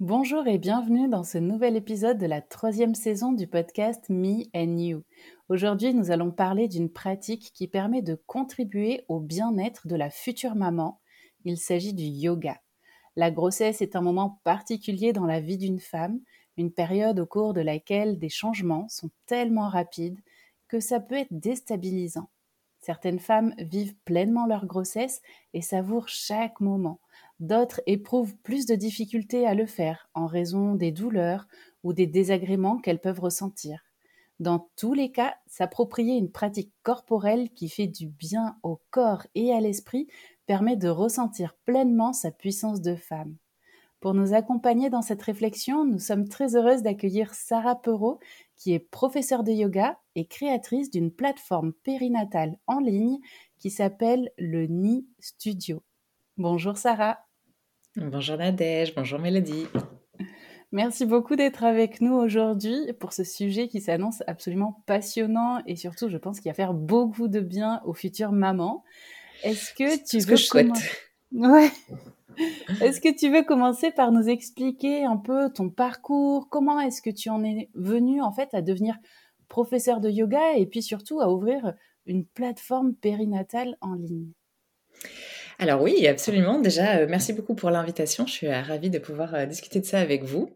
Bonjour et bienvenue dans ce nouvel épisode de la troisième saison du podcast Me and You. Aujourd'hui, nous allons parler d'une pratique qui permet de contribuer au bien-être de la future maman. Il s'agit du yoga. La grossesse est un moment particulier dans la vie d'une femme, une période au cours de laquelle des changements sont tellement rapides que ça peut être déstabilisant. Certaines femmes vivent pleinement leur grossesse et savourent chaque moment D'autres éprouvent plus de difficultés à le faire en raison des douleurs ou des désagréments qu'elles peuvent ressentir. Dans tous les cas, s'approprier une pratique corporelle qui fait du bien au corps et à l'esprit permet de ressentir pleinement sa puissance de femme. Pour nous accompagner dans cette réflexion, nous sommes très heureuses d'accueillir Sarah Perrault, qui est professeure de yoga et créatrice d'une plateforme périnatale en ligne qui s'appelle le NI Studio. Bonjour Sarah. Bonjour Nadège, bonjour Mélodie. Merci beaucoup d'être avec nous aujourd'hui pour ce sujet qui s'annonce absolument passionnant et surtout, je pense qu'il va faire beaucoup de bien aux futures mamans. Est-ce que tu veux que Ouais. Est-ce que tu veux commencer par nous expliquer un peu ton parcours? Comment est-ce que tu en es venu en fait à devenir professeur de yoga et puis surtout à ouvrir une plateforme périnatale en ligne alors oui, absolument. Déjà, euh, merci beaucoup pour l'invitation. Je suis euh, ravie de pouvoir euh, discuter de ça avec vous.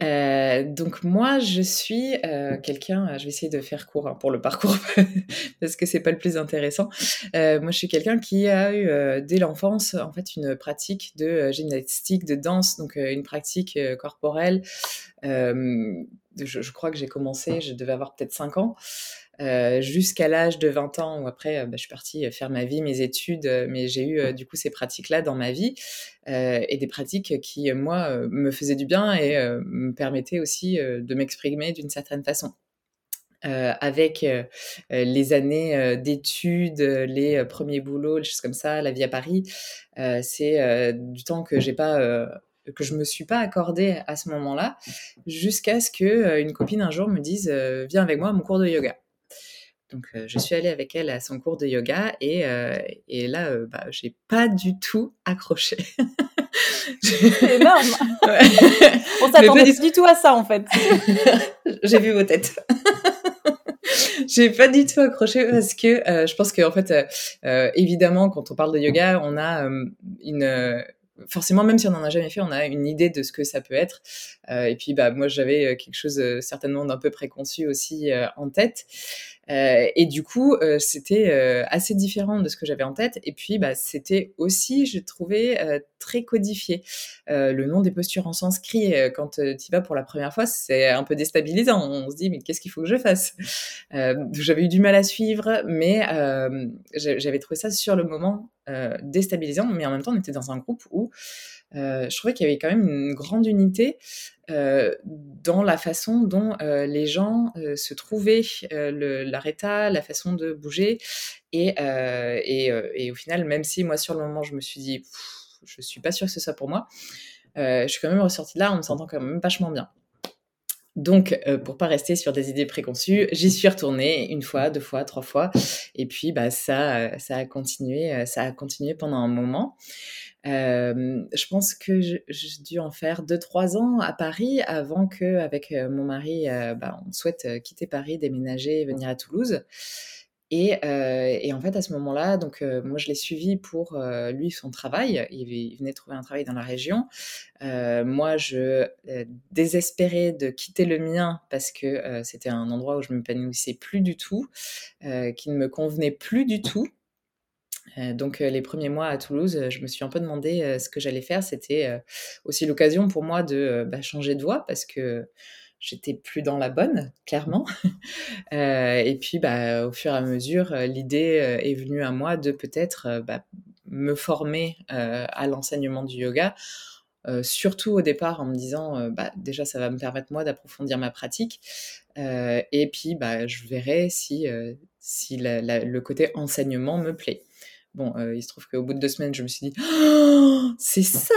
donc moi, je suis quelqu'un. Je vais essayer de faire court hein, pour le parcours parce que c'est pas le plus intéressant. moi, je suis quelqu'un qui a eu dès l'enfance en fait une pratique de gymnastique, de danse, donc une pratique corporelle. Je, je, crois que j'ai commencé, je devais avoir peut-être 5 ans. Euh, jusqu'à l'âge de 20 ans où après euh, bah, je suis partie faire ma vie, mes études, euh, mais j'ai eu du coup ces pratiques-là dans ma vie et des pratiques qui moi me faisaient du bien et me permettaient aussi de m'exprimer d'une certaine façon. avec les années d'études, les premiers boulots, les choses comme ça, la vie à Paris, c'est du temps que j'ai pas que je me suis pas accordé à ce moment-là, jusqu'à ce que une copine un jour me dise viens avec moi à mon cours de yoga. Donc, euh, je suis allée avec elle à son cours de yoga et, euh, et là, euh, bah, j'ai pas du tout accroché. C'est énorme. Ouais. On s'attendait pas du tout à ça en fait. j'ai vu vos têtes. j'ai pas du tout accroché parce que je pense que en fait, évidemment, quand on parle de yoga, on a une forcément, même si on n'en a jamais fait, on a une idée de ce que ça peut être. Euh, et puis, bah, moi, j'avais quelque chose certainement d'un peu préconçu aussi en tête. Euh, et du coup, euh, c'était euh, assez différent de ce que j'avais en tête. Et puis, bah, c'était aussi, je trouvais, très codifié. le nom des postures en sanskrit, quand tu y vas pour la première fois, c'est un peu déstabilisant. On se dit, mais qu'est-ce qu'il faut que je fasse? J'avais eu du mal à suivre, mais j'avais trouvé ça sur le moment déstabilisant. Mais en même temps, on était dans un groupe où je trouvais qu'il y avait quand même une grande unité euh, dans la façon dont euh, les gens euh, se trouvaient, l'arrêta, la façon de bouger. Et, au final, même si moi, sur le moment, je me suis dit, je suis pas sûre que ce soit pour moi, je suis quand même ressortie de là en me sentant quand même vachement bien. Donc, euh, pour pas rester sur des idées préconçues, j'y suis retournée une fois, deux fois, trois fois, et puis bah ça, euh, ça a continué, euh, ça a continué pendant un moment. Je pense que j'ai dû en faire deux, trois ans à Paris avant que, avec mon mari, bah, on souhaite quitter Paris, déménager, venir à Toulouse. Euh, et, en fait, à ce moment-là, donc euh, moi, je l'ai suivi pour euh, lui son travail. Il, venait trouver un travail dans la région. moi, je désespérais de quitter le mien parce que c'était un endroit où je m'épanouissais plus du tout, qui ne me convenait plus du tout. Donc les premiers mois à Toulouse, je me suis un peu demandé ce que j'allais faire. C'était aussi l'occasion pour moi de bah, changer de voie parce que j'étais plus dans la bonne, clairement. Euh, et puis, bah, au fur et à mesure, euh, l'idée euh, est venue à moi de peut-être bah, me former à l'enseignement du yoga. surtout au départ en me disant déjà ça va me permettre moi d'approfondir ma pratique et puis je verrai si le côté enseignement me plaît. Bon, il se trouve qu'au bout de deux semaines, je me suis dit, oh, c'est ça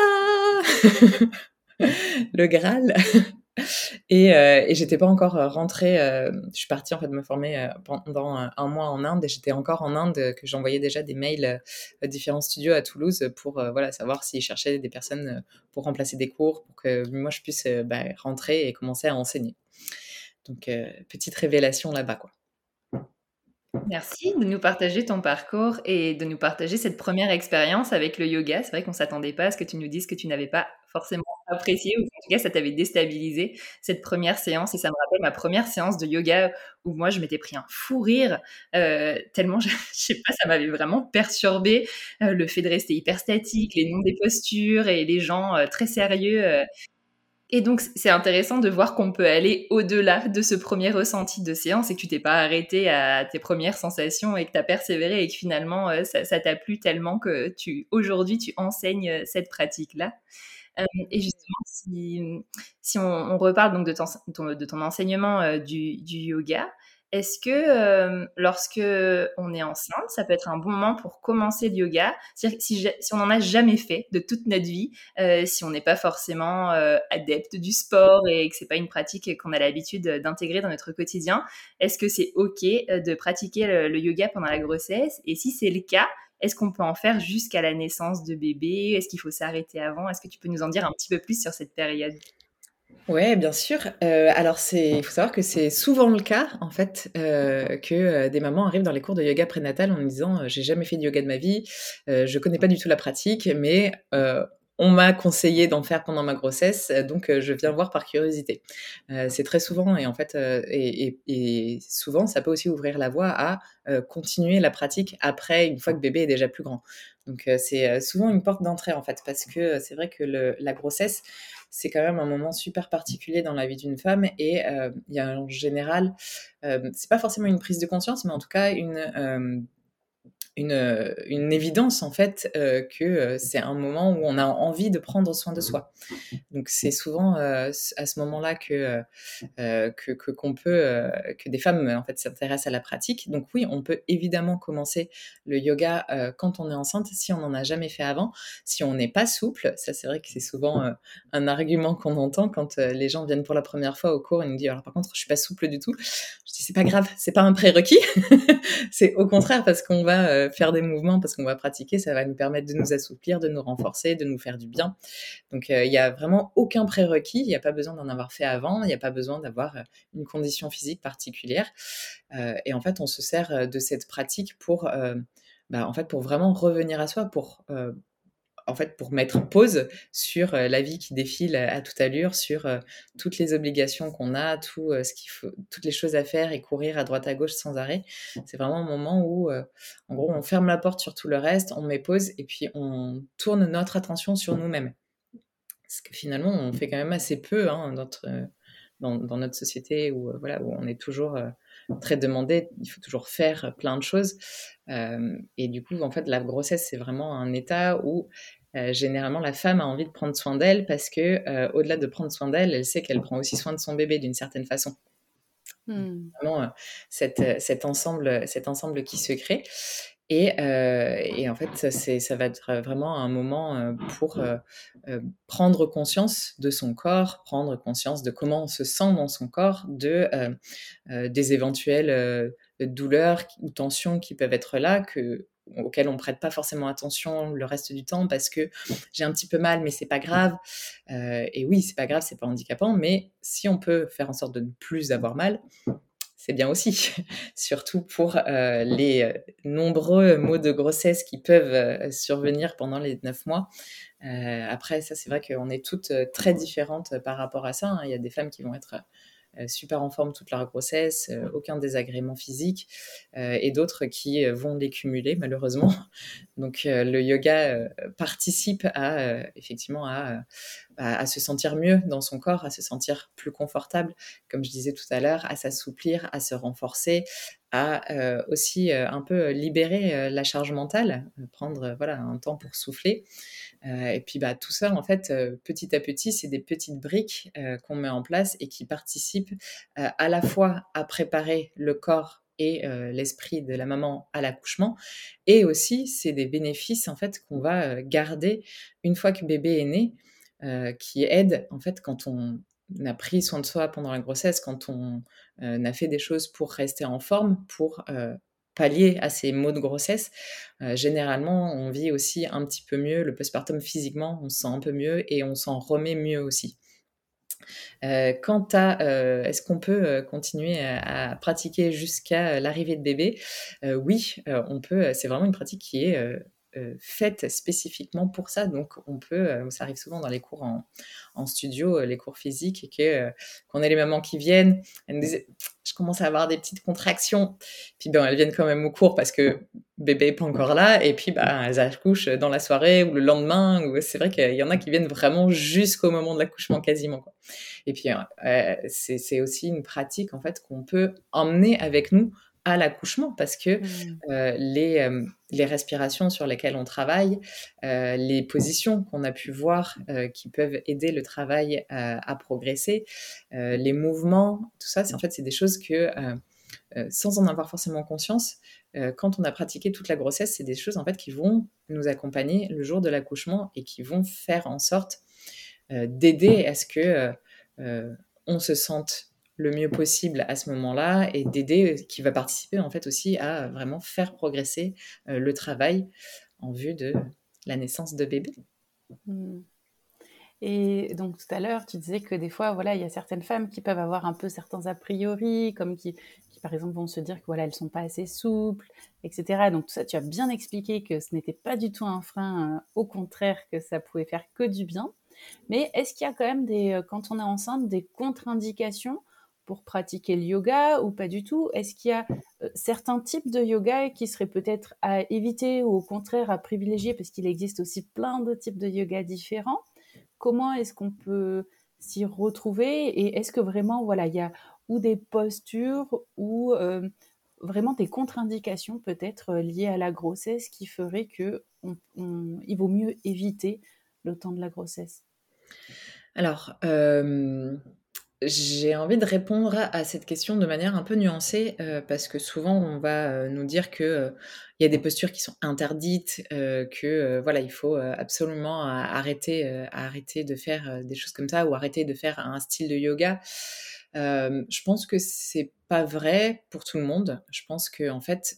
le Graal et, euh, et j'étais pas encore euh, rentrée. Euh, je suis partie en fait me former euh, pendant un mois en Inde et j'étais encore en Inde que j'envoyais déjà des mails à différents studios à Toulouse pour voilà savoir s'ils cherchaient des personnes pour remplacer des cours pour que moi je puisse bah, rentrer et commencer à enseigner. Donc petite révélation là-bas quoi. Merci de nous partager ton parcours et de nous partager cette première expérience avec le yoga. C'est vrai qu'on s'attendait pas à ce que tu nous dises que tu n'avais pas forcément apprécié ou en tout cas ça t'avait déstabilisé cette première séance et ça me rappelle ma première séance de yoga où moi je m'étais pris un fou rire euh, tellement je, sais pas ça m'avait vraiment perturbé euh, le fait de rester hyper statique les noms des postures et les gens euh, très sérieux et donc, c'est intéressant de voir qu'on peut aller au-delà de ce premier ressenti de séance et que tu t'es pas arrêté à tes premières sensations et que tu as persévéré et que finalement, ça t'a plu tellement que tu aujourd'hui, tu enseignes cette pratique-là. Euh, et justement, si, si on, reparle donc de ton, de ton enseignement euh, du, du, yoga, est-ce que euh, lorsque on est enceinte, ça peut être un bon moment pour commencer le yoga? Si, si on n'en a jamais fait de toute notre vie, si on n'est pas forcément adepte du sport et que c'est pas une pratique qu'on a l'habitude d'intégrer dans notre quotidien, est-ce que c'est ok de pratiquer le, yoga pendant la grossesse? Et si c'est le cas, est-ce qu'on peut en faire jusqu'à la naissance de bébé? Est-ce qu'il faut s'arrêter avant? Est-ce que tu peux nous en dire un petit peu plus sur cette période? Ouais, bien sûr. Euh, alors, il faut savoir que c'est souvent le cas, en fait, euh, que euh, des mamans arrivent dans les cours de yoga prénatal en me disant j'ai jamais fait de yoga de ma vie, je connais pas du tout la pratique, mais on m'a conseillé d'en faire pendant ma grossesse, donc je viens voir par curiosité. c'est très souvent, et en fait, et, souvent, ça peut aussi ouvrir la voie à continuer la pratique après, une fois que bébé est déjà plus grand. Donc c'est souvent une porte d'entrée en fait, parce que c'est vrai que la grossesse, c'est quand même un moment super particulier dans la vie d'une femme et il y a en général, c'est pas forcément une prise de conscience, mais en tout cas une une, euh, une, évidence en fait euh, que euh, c'est un moment où on a envie de prendre soin de soi. Donc c'est souvent à ce moment-là que que qu'on peut que des femmes en fait s'intéressent à la pratique. Donc oui, on peut évidemment commencer le yoga quand on est enceinte si on n'en a jamais fait avant. Si on n'est pas souple, ça c'est vrai que c'est souvent un argument qu'on entend quand les gens viennent pour la première fois au cours et nous disent alors par contre je suis pas souple du tout. Je dis c'est pas grave, c'est pas un prérequis. c'est au contraire parce qu'on va euh, faire des mouvements parce qu'on va pratiquer, ça va nous permettre de nous assouplir, de nous renforcer, de nous faire du bien. Donc euh, il n'y a vraiment aucun prérequis, il n'y a pas besoin d'en avoir fait avant, il n'y a pas besoin d'avoir euh, une condition physique particulière. et en fait, on se sert de cette pratique pour, bah, en fait, pour vraiment revenir à soi, pour en fait, pour mettre pause sur euh, la vie qui défile à, toute allure, sur euh, toutes les obligations qu'on a, tout, euh, ce qu'il faut, toutes les choses à faire et courir à droite à gauche sans arrêt. C'est vraiment un moment où, en gros, on ferme la porte sur tout le reste, on met pause et puis on tourne notre attention sur nous-mêmes. Parce que finalement, on fait quand même assez peu hein, dans, dans, notre société où, voilà, où on est toujours très demandé, il faut toujours faire plein de choses. Euh, et du coup, en fait, la grossesse, c'est vraiment un état où euh, généralement la femme a envie de prendre soin d'elle parce que euh, au-delà de prendre soin d'elle, elle sait qu'elle prend aussi soin de son bébé d'une certaine façon. Hmm. Vraiment, cet, cet, ensemble, cet ensemble qui se crée. Et, et, en fait, ça, ça va être vraiment un moment pour prendre conscience de son corps, prendre conscience de comment on se sent dans son corps, de, des éventuelles douleurs ou tensions qui peuvent être là, que, auxquelles on prête pas forcément attention le reste du temps parce que j'ai un petit peu mal, mais c'est pas grave. et oui, c'est pas grave, c'est pas handicapant, mais si on peut faire en sorte de ne plus avoir mal, c'est bien aussi, surtout pour euh, les euh, nombreux maux de grossesse qui peuvent euh, survenir pendant les neuf mois. après, ça, c'est vrai qu'on est toutes très différentes par rapport à ça. Hein. Il y a des femmes qui vont être super en forme toute leur grossesse, aucun désagrément physique, et d'autres qui vont les cumuler malheureusement. Donc le yoga participe à effectivement à à se sentir mieux dans son corps, à se sentir plus confortable, comme je disais tout à l'heure, à s'assouplir, à se renforcer, à euh, aussi euh, un peu libérer euh, la charge mentale, prendre voilà un temps pour souffler. et puis bah, tout ça, en fait, petit à petit, c'est des petites briques qu'on met en place et qui participent à la fois à préparer le corps et l'esprit de la maman à l'accouchement. Et aussi, c'est des bénéfices en fait qu'on va garder une fois que bébé est né. Euh, qui aide en fait quand on a pris soin de soi pendant la grossesse, quand on euh, a fait des choses pour rester en forme, pour euh, pallier à ces maux de grossesse. généralement, on vit aussi un petit peu mieux le postpartum physiquement, on se sent un peu mieux et on s'en remet mieux aussi. quant à est-ce qu'on peut continuer à, pratiquer jusqu'à l'arrivée de bébé, oui, on peut. C'est vraiment une pratique qui est euh, faite spécifiquement pour ça. Donc, on peut, euh, ça arrive souvent dans les cours en, studio, euh, les cours physiques, et que qu'on ait les mamans qui viennent, elles nous disent, je commence à avoir des petites contractions, puis ben elles viennent quand même au cours parce que bébé n'est pas encore là, et puis ben elles accouchent dans la soirée ou le lendemain. Ou c'est vrai qu'il y en a qui viennent vraiment jusqu'au moment de l'accouchement quasiment. Et puis c'est aussi une pratique en fait qu'on peut emmener avec nous à l'accouchement parce que mmh. euh, les, euh, les, respirations sur lesquelles on travaille, euh, les positions qu'on a pu voir qui peuvent aider le travail à progresser, les mouvements, tout ça, c'est en fait c'est des choses que sans en avoir forcément conscience, quand on a pratiqué toute la grossesse, c'est des choses en fait qui vont nous accompagner le jour de l'accouchement et qui vont faire en sorte d'aider à ce que on se sente le mieux possible à ce moment-là et d'aider, euh, qui va participer en fait aussi à vraiment faire progresser euh, le travail en vue de la naissance de bébé. Mmh. Et donc tout à l'heure, tu disais que des fois, voilà, il y a certaines femmes qui peuvent avoir un peu certains a priori, comme qui, par exemple vont se dire que voilà, elles sont pas assez souples, etc. Donc tout ça, tu as bien expliqué que ce n'était pas du tout un frein, euh, au contraire que ça pouvait faire que du bien. Mais est-ce qu'il y a quand même des, quand on est enceinte, des contre-indications pour pratiquer le yoga ou pas du tout? Est-ce qu'il y a euh, certains types de yoga qui seraient peut-être à éviter ou au contraire à privilégier? Parce qu'il existe aussi plein de types de yoga différents. Comment est-ce qu'on peut s'y retrouver? Et est-ce que vraiment voilà il y a ou des postures ou euh, vraiment des contre-indications peut-être euh, liées à la grossesse qui feraient que vaut mieux éviter le temps de la grossesse? Alors, j'ai envie de répondre à cette question de manière un peu nuancée euh, parce que souvent on va euh, nous dire que euh, il y a des postures qui sont interdites, que voilà il faut absolument arrêter, arrêter de faire des choses comme ça ou arrêter de faire un style de yoga. je pense que c'est pas vrai pour tout le monde. Je pense que en fait,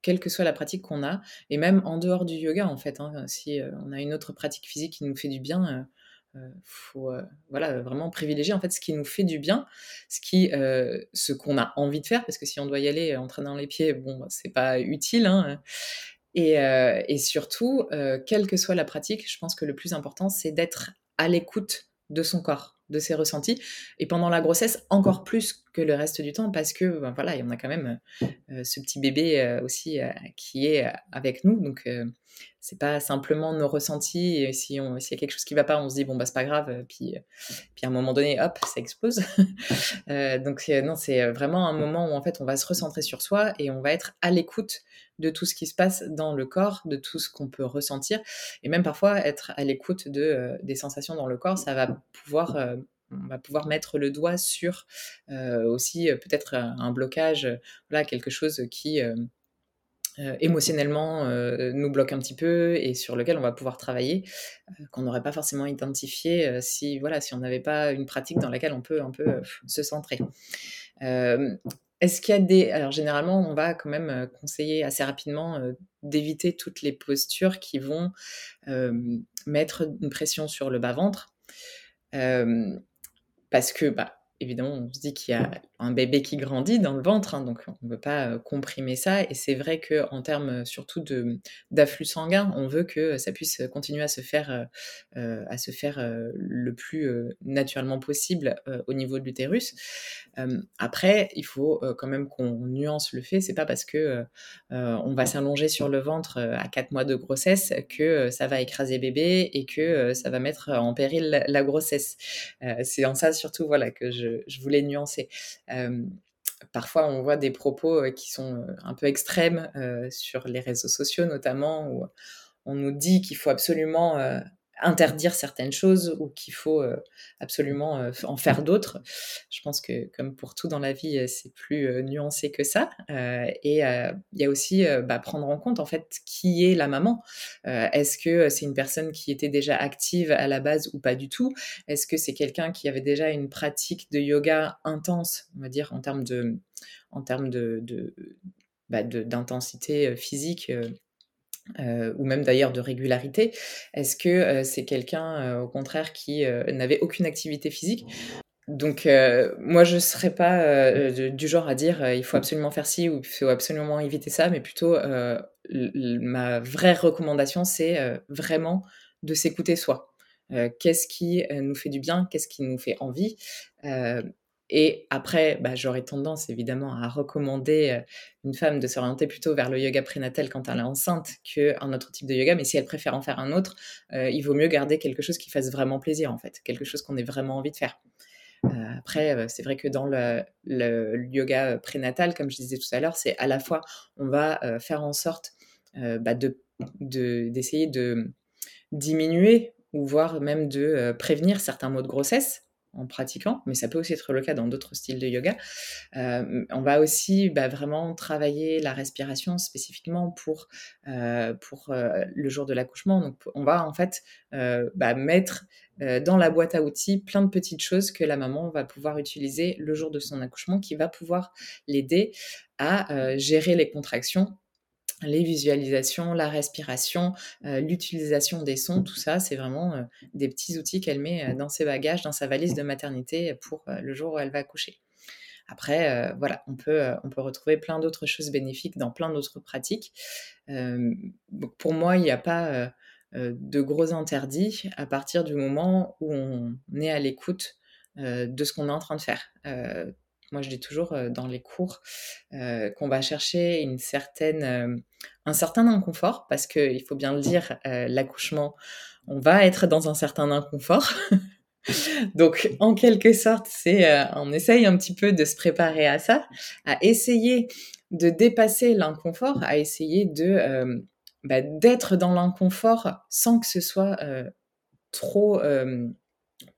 quelle que soit la pratique qu'on a, et même en dehors du yoga en fait, hein, si on a une autre pratique physique qui nous fait du bien euh, faut euh, voilà vraiment privilégier en fait ce qui nous fait du bien, ce qui euh, ce qu'on a envie de faire parce que si on doit y aller en traînant les pieds, bon bah, c'est pas utile. Hein. Et, et, surtout, quelle que soit la pratique, je pense que le plus important c'est d'être à l'écoute de son corps, de ses ressentis. Et pendant la grossesse, encore plus que le reste du temps, parce que ben, voilà, il y en a quand même ce petit bébé aussi qui est avec nous. Donc c'est pas simplement nos ressentis. Et si on, s'il y a quelque chose qui va pas, on se dit bon bah c'est pas grave. Euh, puis, euh, puis à un moment donné, hop, ça explose. euh, donc non, c'est vraiment un moment où en fait on va se recentrer sur soi et on va être à l'écoute de tout ce qui se passe dans le corps, de tout ce qu'on peut ressentir, et même parfois être à l'écoute de euh, des sensations dans le corps, ça va pouvoir pouvoir mettre le doigt sur aussi peut-être un blocage, voilà quelque chose qui émotionnellement nous bloque un petit peu et sur lequel on va pouvoir travailler, qu'on n'aurait pas forcément identifié si, voilà, si on n'avait pas une pratique dans laquelle on peut un peu se centrer. Est-ce qu'il y a des... Alors généralement, on va quand même conseiller assez rapidement d'éviter toutes les postures qui vont mettre une pression sur le bas-ventre. parce que bah, évidemment, on se dit qu'il y a un bébé qui grandit dans le ventre, hein, donc on ne veut pas comprimer ça. Et c'est vrai qu'en termes surtout d'afflux sanguin, on veut que ça puisse continuer à se faire, à se faire le plus naturellement possible au niveau de l'utérus. après, il faut quand même qu'on nuance le fait. C'est pas parce que on va s'allonger sur le ventre à 4 mois de grossesse que ça va écraser bébé et que ça va mettre en péril la, grossesse. c'est en ça surtout voilà que je, voulais nuancer. Parfois, on voit des propos qui sont un peu extrêmes sur les réseaux sociaux, notamment, où on nous dit qu'il faut absolument interdire certaines choses ou qu'il faut euh, absolument euh, en faire d'autres. Je pense que comme pour tout dans la vie, euh, c'est plus nuancé que ça. et il y a aussi bah, prendre en compte en fait qui est la maman. Est-ce que c'est une personne qui était déjà active à la base ou pas du tout? Est-ce que c'est quelqu'un qui avait déjà une pratique de yoga intense, on va dire en termes de en termes de, bah, d'intensité physique ou même d'ailleurs de régularité Est-ce que euh, c'est quelqu'un, euh, au contraire, qui n'avait aucune activité physique? Donc moi je serais pas du genre à dire il faut absolument faire ci ou il faut absolument éviter ça, mais plutôt ma vraie recommandation c'est vraiment de s'écouter soi. qu'est-ce qui nous fait du bien, qu'est-ce qui nous fait envie, et après, bah, j'aurais tendance évidemment à recommander euh, une femme de s'orienter plutôt vers le yoga prénatal quand elle est enceinte qu'un autre type de yoga. Mais si elle préfère en faire un autre, euh, il vaut mieux garder quelque chose qui fasse vraiment plaisir en fait, quelque chose qu'on ait vraiment envie de faire. Euh, après, c'est vrai que dans le, yoga prénatal, comme je disais tout à l'heure, c'est à la fois on va faire en sorte bah, d'essayer de diminuer ou voire même de prévenir certains maux de grossesse en pratiquant, mais ça peut aussi être le cas dans d'autres styles de yoga. Euh, on va aussi bah, vraiment travailler la respiration spécifiquement pour, euh, euh, le jour de l'accouchement. Donc on va en fait bah, mettre dans la boîte à outils plein de petites choses que la maman va pouvoir utiliser le jour de son accouchement qui va pouvoir l'aider à gérer les contractions les visualisations, la respiration, euh, l'utilisation des sons, tout ça, c'est vraiment euh, des petits outils qu'elle met euh, dans ses bagages, dans sa valise de maternité pour le jour où elle va accoucher. Après, voilà, on peut, on peut retrouver plein d'autres choses bénéfiques dans plein d'autres pratiques. pour moi, il n'y a pas de gros interdits à partir du moment où on est à l'écoute de ce qu'on est en train de faire. Moi, je dis toujours dans les cours qu'on va chercher une certaine, un certain inconfort, parce qu'il faut bien le dire, l'accouchement, on va être dans un certain inconfort. Donc, en quelque sorte, c'est, on essaye un petit peu de se préparer à ça, à essayer de dépasser l'inconfort, à essayer de bah, d'être dans l'inconfort sans que ce soit trop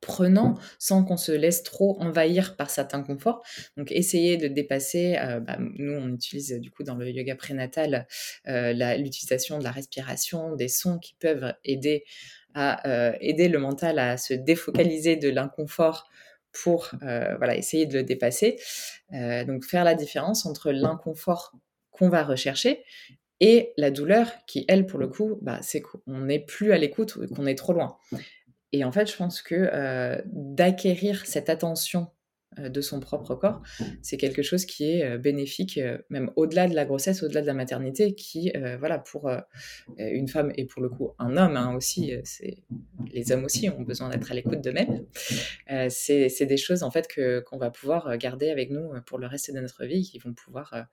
prenant sans qu'on se laisse trop envahir par cet inconfort. Donc essayer de dépasser, euh, bah, nous on utilise du coup dans le yoga prénatal euh, l'utilisation de la respiration, des sons qui peuvent aider à euh, aider le mental à se défocaliser de l'inconfort pour voilà essayer de le dépasser. donc faire la différence entre l'inconfort qu'on va rechercher et la douleur qui, elle, pour le coup, bah, c'est qu'on n'est plus à l'écoute ou qu'on est trop loin. Et en fait, je pense que euh, d'acquérir cette attention euh, de son propre corps, c'est quelque chose qui est euh, bénéfique, même au-delà de la grossesse, au-delà de la maternité, qui, voilà, pour une femme et pour le coup un homme hein, aussi, c'est les hommes aussi ont besoin d'être à l'écoute d'eux-mêmes. c'est des choses en fait que qu'on va pouvoir garder avec nous pour le reste de notre vie, qui vont pouvoir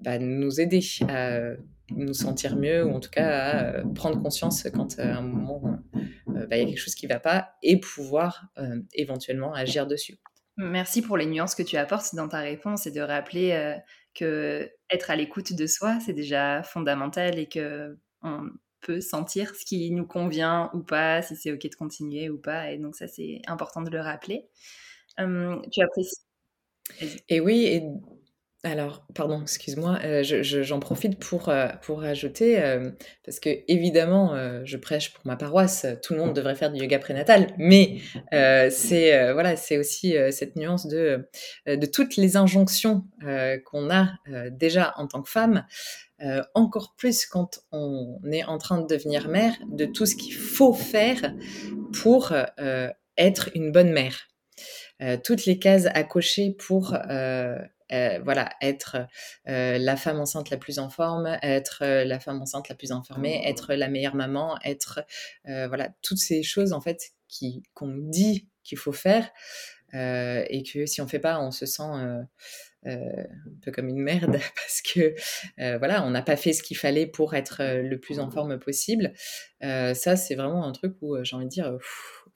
bah, nous aider à nous sentir mieux ou en tout cas à prendre conscience quand à un moment euh, bah, il y a quelque chose qui ne va pas et pouvoir euh, éventuellement agir dessus. Merci pour les nuances que tu apportes dans ta réponse et de rappeler euh, que être à l'écoute de soi, c'est déjà fondamental et que on peut sentir ce qui nous convient ou pas, si c'est ok de continuer ou pas. Et donc ça, c'est important de le rappeler. tu apprécies? Et oui, et Alors, pardon, excuse-moi, euh, j'en profite pour, euh, pour ajouter, euh, parce que évidemment, je prêche pour ma paroisse, tout le monde devrait faire du yoga prénatal, mais c'est voilà, c'est aussi cette nuance de, de toutes les injonctions qu'on a déjà en tant que femme, encore plus quand on est en train de devenir mère, de tout ce qu'il faut faire pour être une bonne mère. toutes les cases à cocher pour euh, voilà, être euh, la femme enceinte la plus en forme, être euh, la femme enceinte la plus informée, être la meilleure maman, être voilà toutes ces choses en fait qui qu'on dit qu'il faut faire et que si on fait pas, on se sent un peu comme une merde parce que voilà, on n'a pas fait ce qu'il fallait pour être le plus en forme possible. ça, c'est vraiment un truc où j'ai envie de dire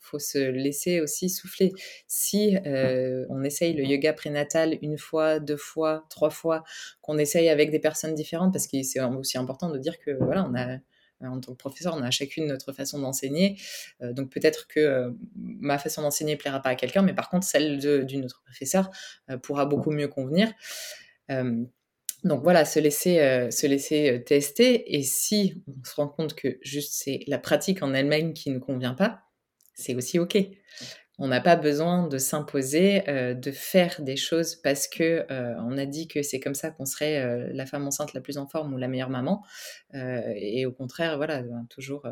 faut se laisser aussi souffler. Si euh, on essaye le yoga prénatal une fois, deux fois, trois fois, qu'on essaye avec des personnes différentes, parce que c'est aussi important de dire que voilà, on a en tant que professeur, on a chacune notre façon d'enseigner. Euh, donc peut-être que euh, ma façon d'enseigner plaira pas à quelqu'un, mais par contre celle d'une autre professeur pourra beaucoup mieux convenir. donc voilà, se laisser, se laisser tester. Et si on se rend compte que juste c'est la pratique en elle-même qui ne convient pas, c'est aussi OK. On n'a pas besoin de s'imposer, euh, de faire des choses parce que euh, on a dit que c'est comme ça qu'on serait euh, la femme enceinte la plus en forme ou la meilleure maman. et au contraire, voilà, ben, toujours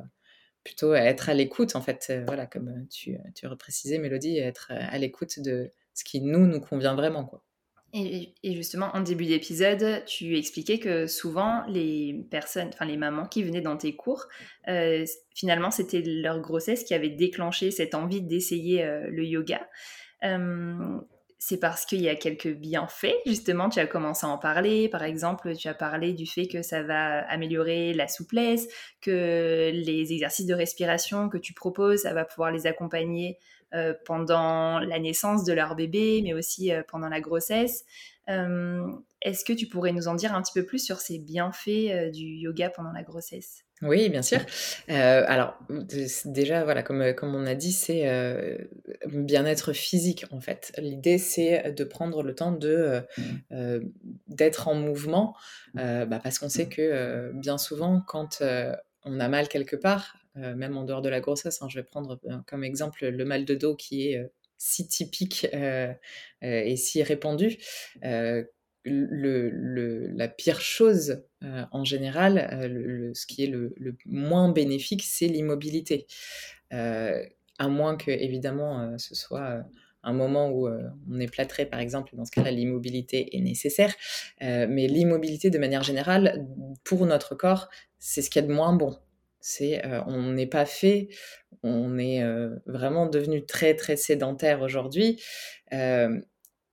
plutôt être à l'écoute, en fait, voilà, comme tu, tu précisé, Mélodie, être à l'écoute de ce qui nous, nous convient vraiment, quoi. Et, justement, en début d'épisode, tu expliquais que souvent, les personnes, enfin les mamans qui venaient dans tes cours, euh, finalement, c'était leur grossesse qui avait déclenché cette envie d'essayer euh, le yoga. C'est parce qu'il y a quelques bienfaits, justement, tu as commencé à en parler. Par exemple, tu as parlé du fait que ça va améliorer la souplesse, que les exercices de respiration que tu proposes, ça va pouvoir les accompagner euh, pendant la naissance de leur bébé, mais aussi euh, pendant la grossesse. Euh, est-ce que tu pourrais nous en dire un petit peu plus sur ces bienfaits du yoga pendant la grossesse? Oui, bien sûr. alors, déjà, voilà, comme, comme on a dit, c'est bien-être physique, en fait. L'idée, c'est de prendre le temps de d'être en mouvement, bah, parce qu'on sait que bien souvent, quand on a mal quelque part, même en dehors de la grossesse. Hein, je vais prendre euh, comme exemple le mal de dos qui est euh, si typique et si répandu. La pire chose en général, ce qui est le, moins bénéfique, c'est l'immobilité. à moins que, évidemment, ce soit un moment où on est plâtré, par exemple, dans ce cas-là, l'immobilité est nécessaire. mais l'immobilité, de manière générale, pour notre corps, c'est ce qu'il y a de moins bon. C'est, on n'est pas fait, on est vraiment devenu très très sédentaire aujourd'hui.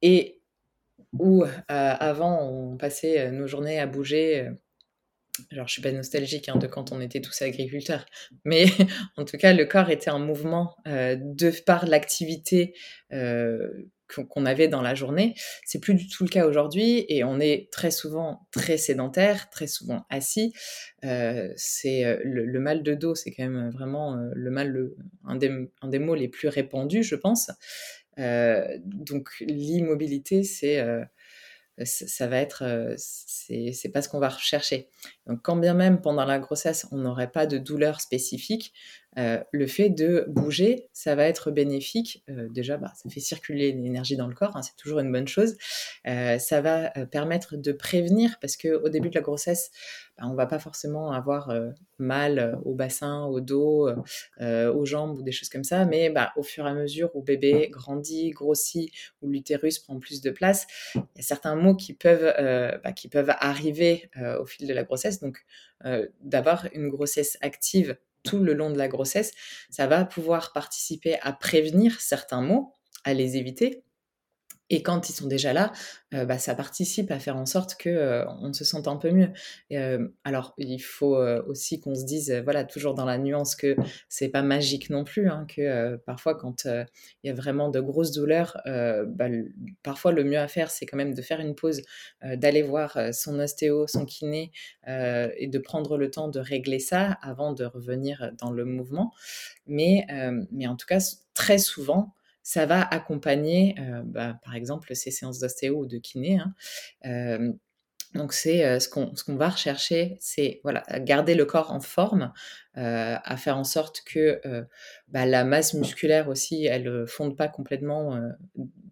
et où avant on passait nos journées à bouger. genre, je suis pas nostalgique hein, de quand on était tous agriculteurs, mais en tout cas, le corps était en mouvement de par l'activité qu'on avait dans la journée. C'est plus du tout le cas aujourd'hui et on est très souvent très sédentaire, très souvent assis. Euh, c'est euh, le, mal de dos, c'est quand même vraiment euh, le mal, un, des, un, des, mots les plus répandus, je pense. donc l'immobilité, c'est ça va être, c'est pas ce qu'on va rechercher. Donc, quand bien même pendant la grossesse, on n'aurait pas de douleur spécifique, euh, le fait de bouger, ça va être bénéfique. Euh, déjà, bah, ça fait circuler l'énergie dans le corps, hein, c'est toujours une bonne chose. Euh, ça va permettre de prévenir, parce qu'au début de la grossesse, bah, on va pas forcément avoir mal au bassin, au dos, aux jambes ou des choses comme ça, mais bah, au fur et à mesure où bébé grandit, grossit, où l'utérus prend plus de place, il y a certains mots qui peuvent arriver au fil de la grossesse. Donc, d'avoir une grossesse active tout le long de la grossesse, ça va pouvoir participer à prévenir certains maux, à les éviter, et quand ils sont déjà là, bah, ça participe à faire en sorte que on se sente un peu mieux. Alors, il faut aussi qu'on se dise, voilà, toujours dans la nuance que c'est pas magique non plus, hein, que parfois quand il y a vraiment de grosses douleurs, bah, parfois le mieux à faire, c'est quand même de faire une pause, d'aller voir son ostéo, son kiné, et de prendre le temps de régler ça avant de revenir dans le mouvement. Mais, mais en tout cas, très souvent, ça va accompagner, bah, par exemple, ces séances d'ostéo ou de kiné. Hein. donc c'est ce qu'on ce qu'on va rechercher, c'est voilà garder le corps en forme, à faire en sorte que bah, la masse musculaire aussi, elle fonde pas complètement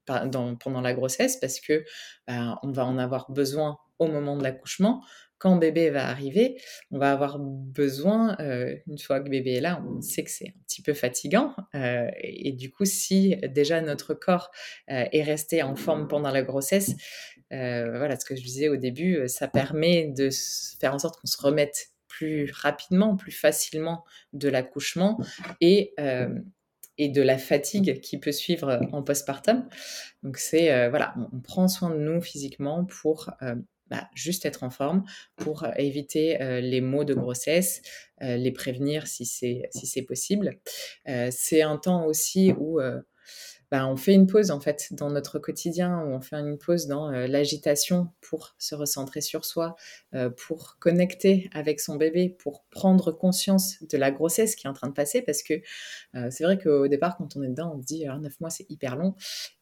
pendant la grossesse parce que bah, on va en avoir besoin au moment de l'accouchement quand bébé va arriver, on va avoir besoin, euh, une fois que bébé est là, on sait que c'est un petit peu fatigant. Euh, et, du coup, si déjà notre corps euh, est resté en forme pendant la grossesse, voilà ce que je disais au début, ça permet de faire en sorte qu'on se remette plus rapidement, plus facilement de l'accouchement et et de la fatigue qui peut suivre en postpartum. Donc c'est voilà, on, prend soin de nous physiquement pour bah, juste être en forme pour euh, éviter euh, les maux de grossesse, euh, les prévenir si c'est si possible. c'est un temps aussi où bah, on fait une pause en fait dans notre quotidien, où on fait une pause dans l'agitation pour se recentrer sur soi, pour connecter avec son bébé, pour prendre conscience de la grossesse qui est en train de passer, parce que c'est vrai qu'au départ, quand on est dedans, on se dit ah, 9 mois c'est hyper long,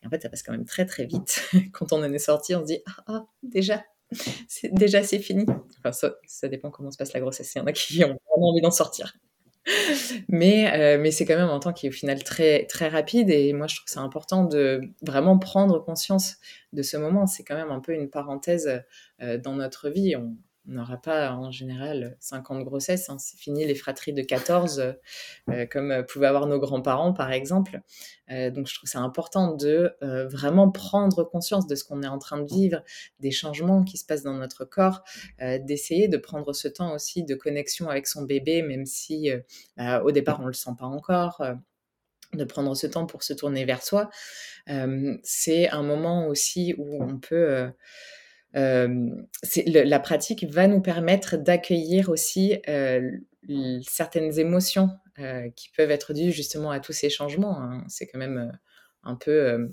et en fait ça passe quand même très très vite. quand on en est sorti, on se dit ah, ah déjà c'est, déjà c'est fini. Enfin, ça, ça, dépend comment se passe la grossesse. Il y en a qui ont vraiment envie d'en sortir. Mais, euh, mais c'est quand même un temps qui est au final très, très rapide. Et moi, je trouve que c'est important de vraiment prendre conscience de ce moment. C'est quand même un peu une parenthèse euh, dans notre vie. On, on n'aura pas en général 5 ans de grossesse. Hein. C'est fini les fratries de 14, euh, comme pouvaient avoir nos grands-parents, par exemple. Euh, donc, je trouve c'est important de euh, vraiment prendre conscience de ce qu'on est en train de vivre, des changements qui se passent dans notre corps, d'essayer de prendre ce temps aussi de connexion avec son bébé, même si bah, au départ, on ne le sent pas encore de prendre ce temps pour se tourner vers soi. c'est un moment aussi où on peut euh, la pratique va nous permettre d'accueillir aussi euh, certaines émotions euh, qui peuvent être dues justement à tous ces changements. Hein. C'est quand même un peu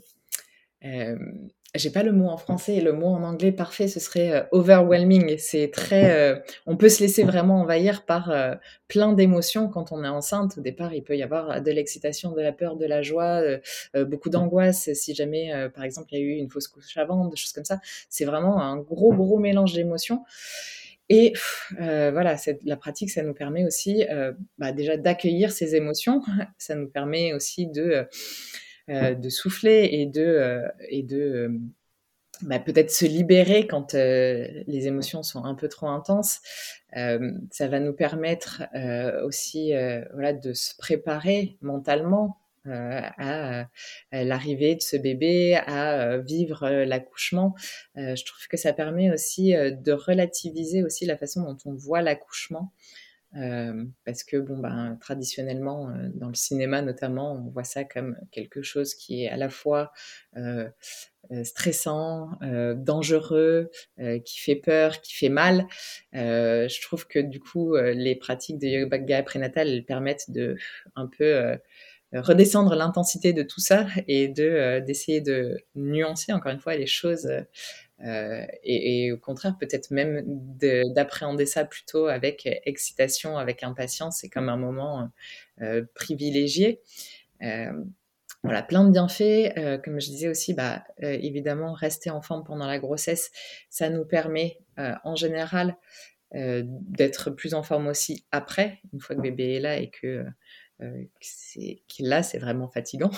j'ai pas le mot en français, le mot en anglais parfait, ce serait euh, overwhelming. C'est très, euh, on peut se laisser vraiment envahir par euh, plein d'émotions quand on est enceinte. Au départ, il peut y avoir de l'excitation, de la peur, de la joie, beaucoup d'angoisse. Si jamais, par exemple, il y a eu une fausse couche avant, des choses comme ça, c'est vraiment un gros gros mélange d'émotions. Et voilà, la pratique, ça nous permet aussi, bah, déjà d'accueillir ces émotions. Ça nous permet aussi de euh, de souffler et de, euh, et de euh, bah, peut-être se libérer quand les émotions sont un peu trop intenses. ça va nous permettre aussi voilà, de se préparer mentalement à, l'arrivée de ce bébé, à vivre l'accouchement. je trouve que ça permet aussi de relativiser aussi la façon dont on voit l'accouchement. Euh, parce que bon ben traditionnellement euh, dans le cinéma notamment on voit ça comme quelque chose qui est à la fois euh, stressant, dangereux, qui fait peur, qui fait mal. je trouve que du coup les pratiques de yoga prénatal permettent de un peu redescendre l'intensité de tout ça et de d'essayer de nuancer encore une fois les choses euh, et, au contraire, peut-être même d'appréhender ça plutôt avec excitation, avec impatience, c'est comme un moment euh, privilégié. Euh, voilà, plein de bienfaits. comme je disais aussi, bah, évidemment, rester en forme pendant la grossesse, ça nous permet en général d'être plus en forme aussi après, une fois que bébé est là et que qu'il là, c'est vraiment fatigant.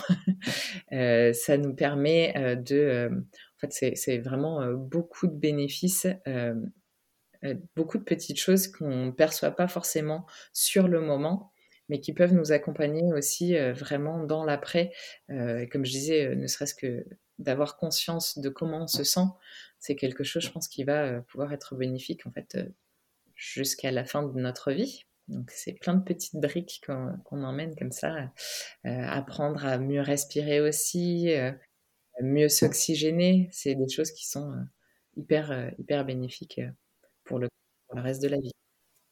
ça nous permet de c'est vraiment beaucoup de bénéfices, beaucoup de petites choses qu'on ne perçoit pas forcément sur le moment, mais qui peuvent nous accompagner aussi vraiment dans l'après. comme je disais, ne serait-ce que d'avoir conscience de comment on se sent, c'est quelque chose, je pense, qui va pouvoir être bénéfique en fait jusqu'à la fin de notre vie. Donc c'est plein de petites briques qu'on emmène comme ça, apprendre à mieux respirer aussi, mieux s'oxygéner. C'est des choses qui sont euh, hyper, euh, hyper bénéfiques euh, pour le, reste de la vie.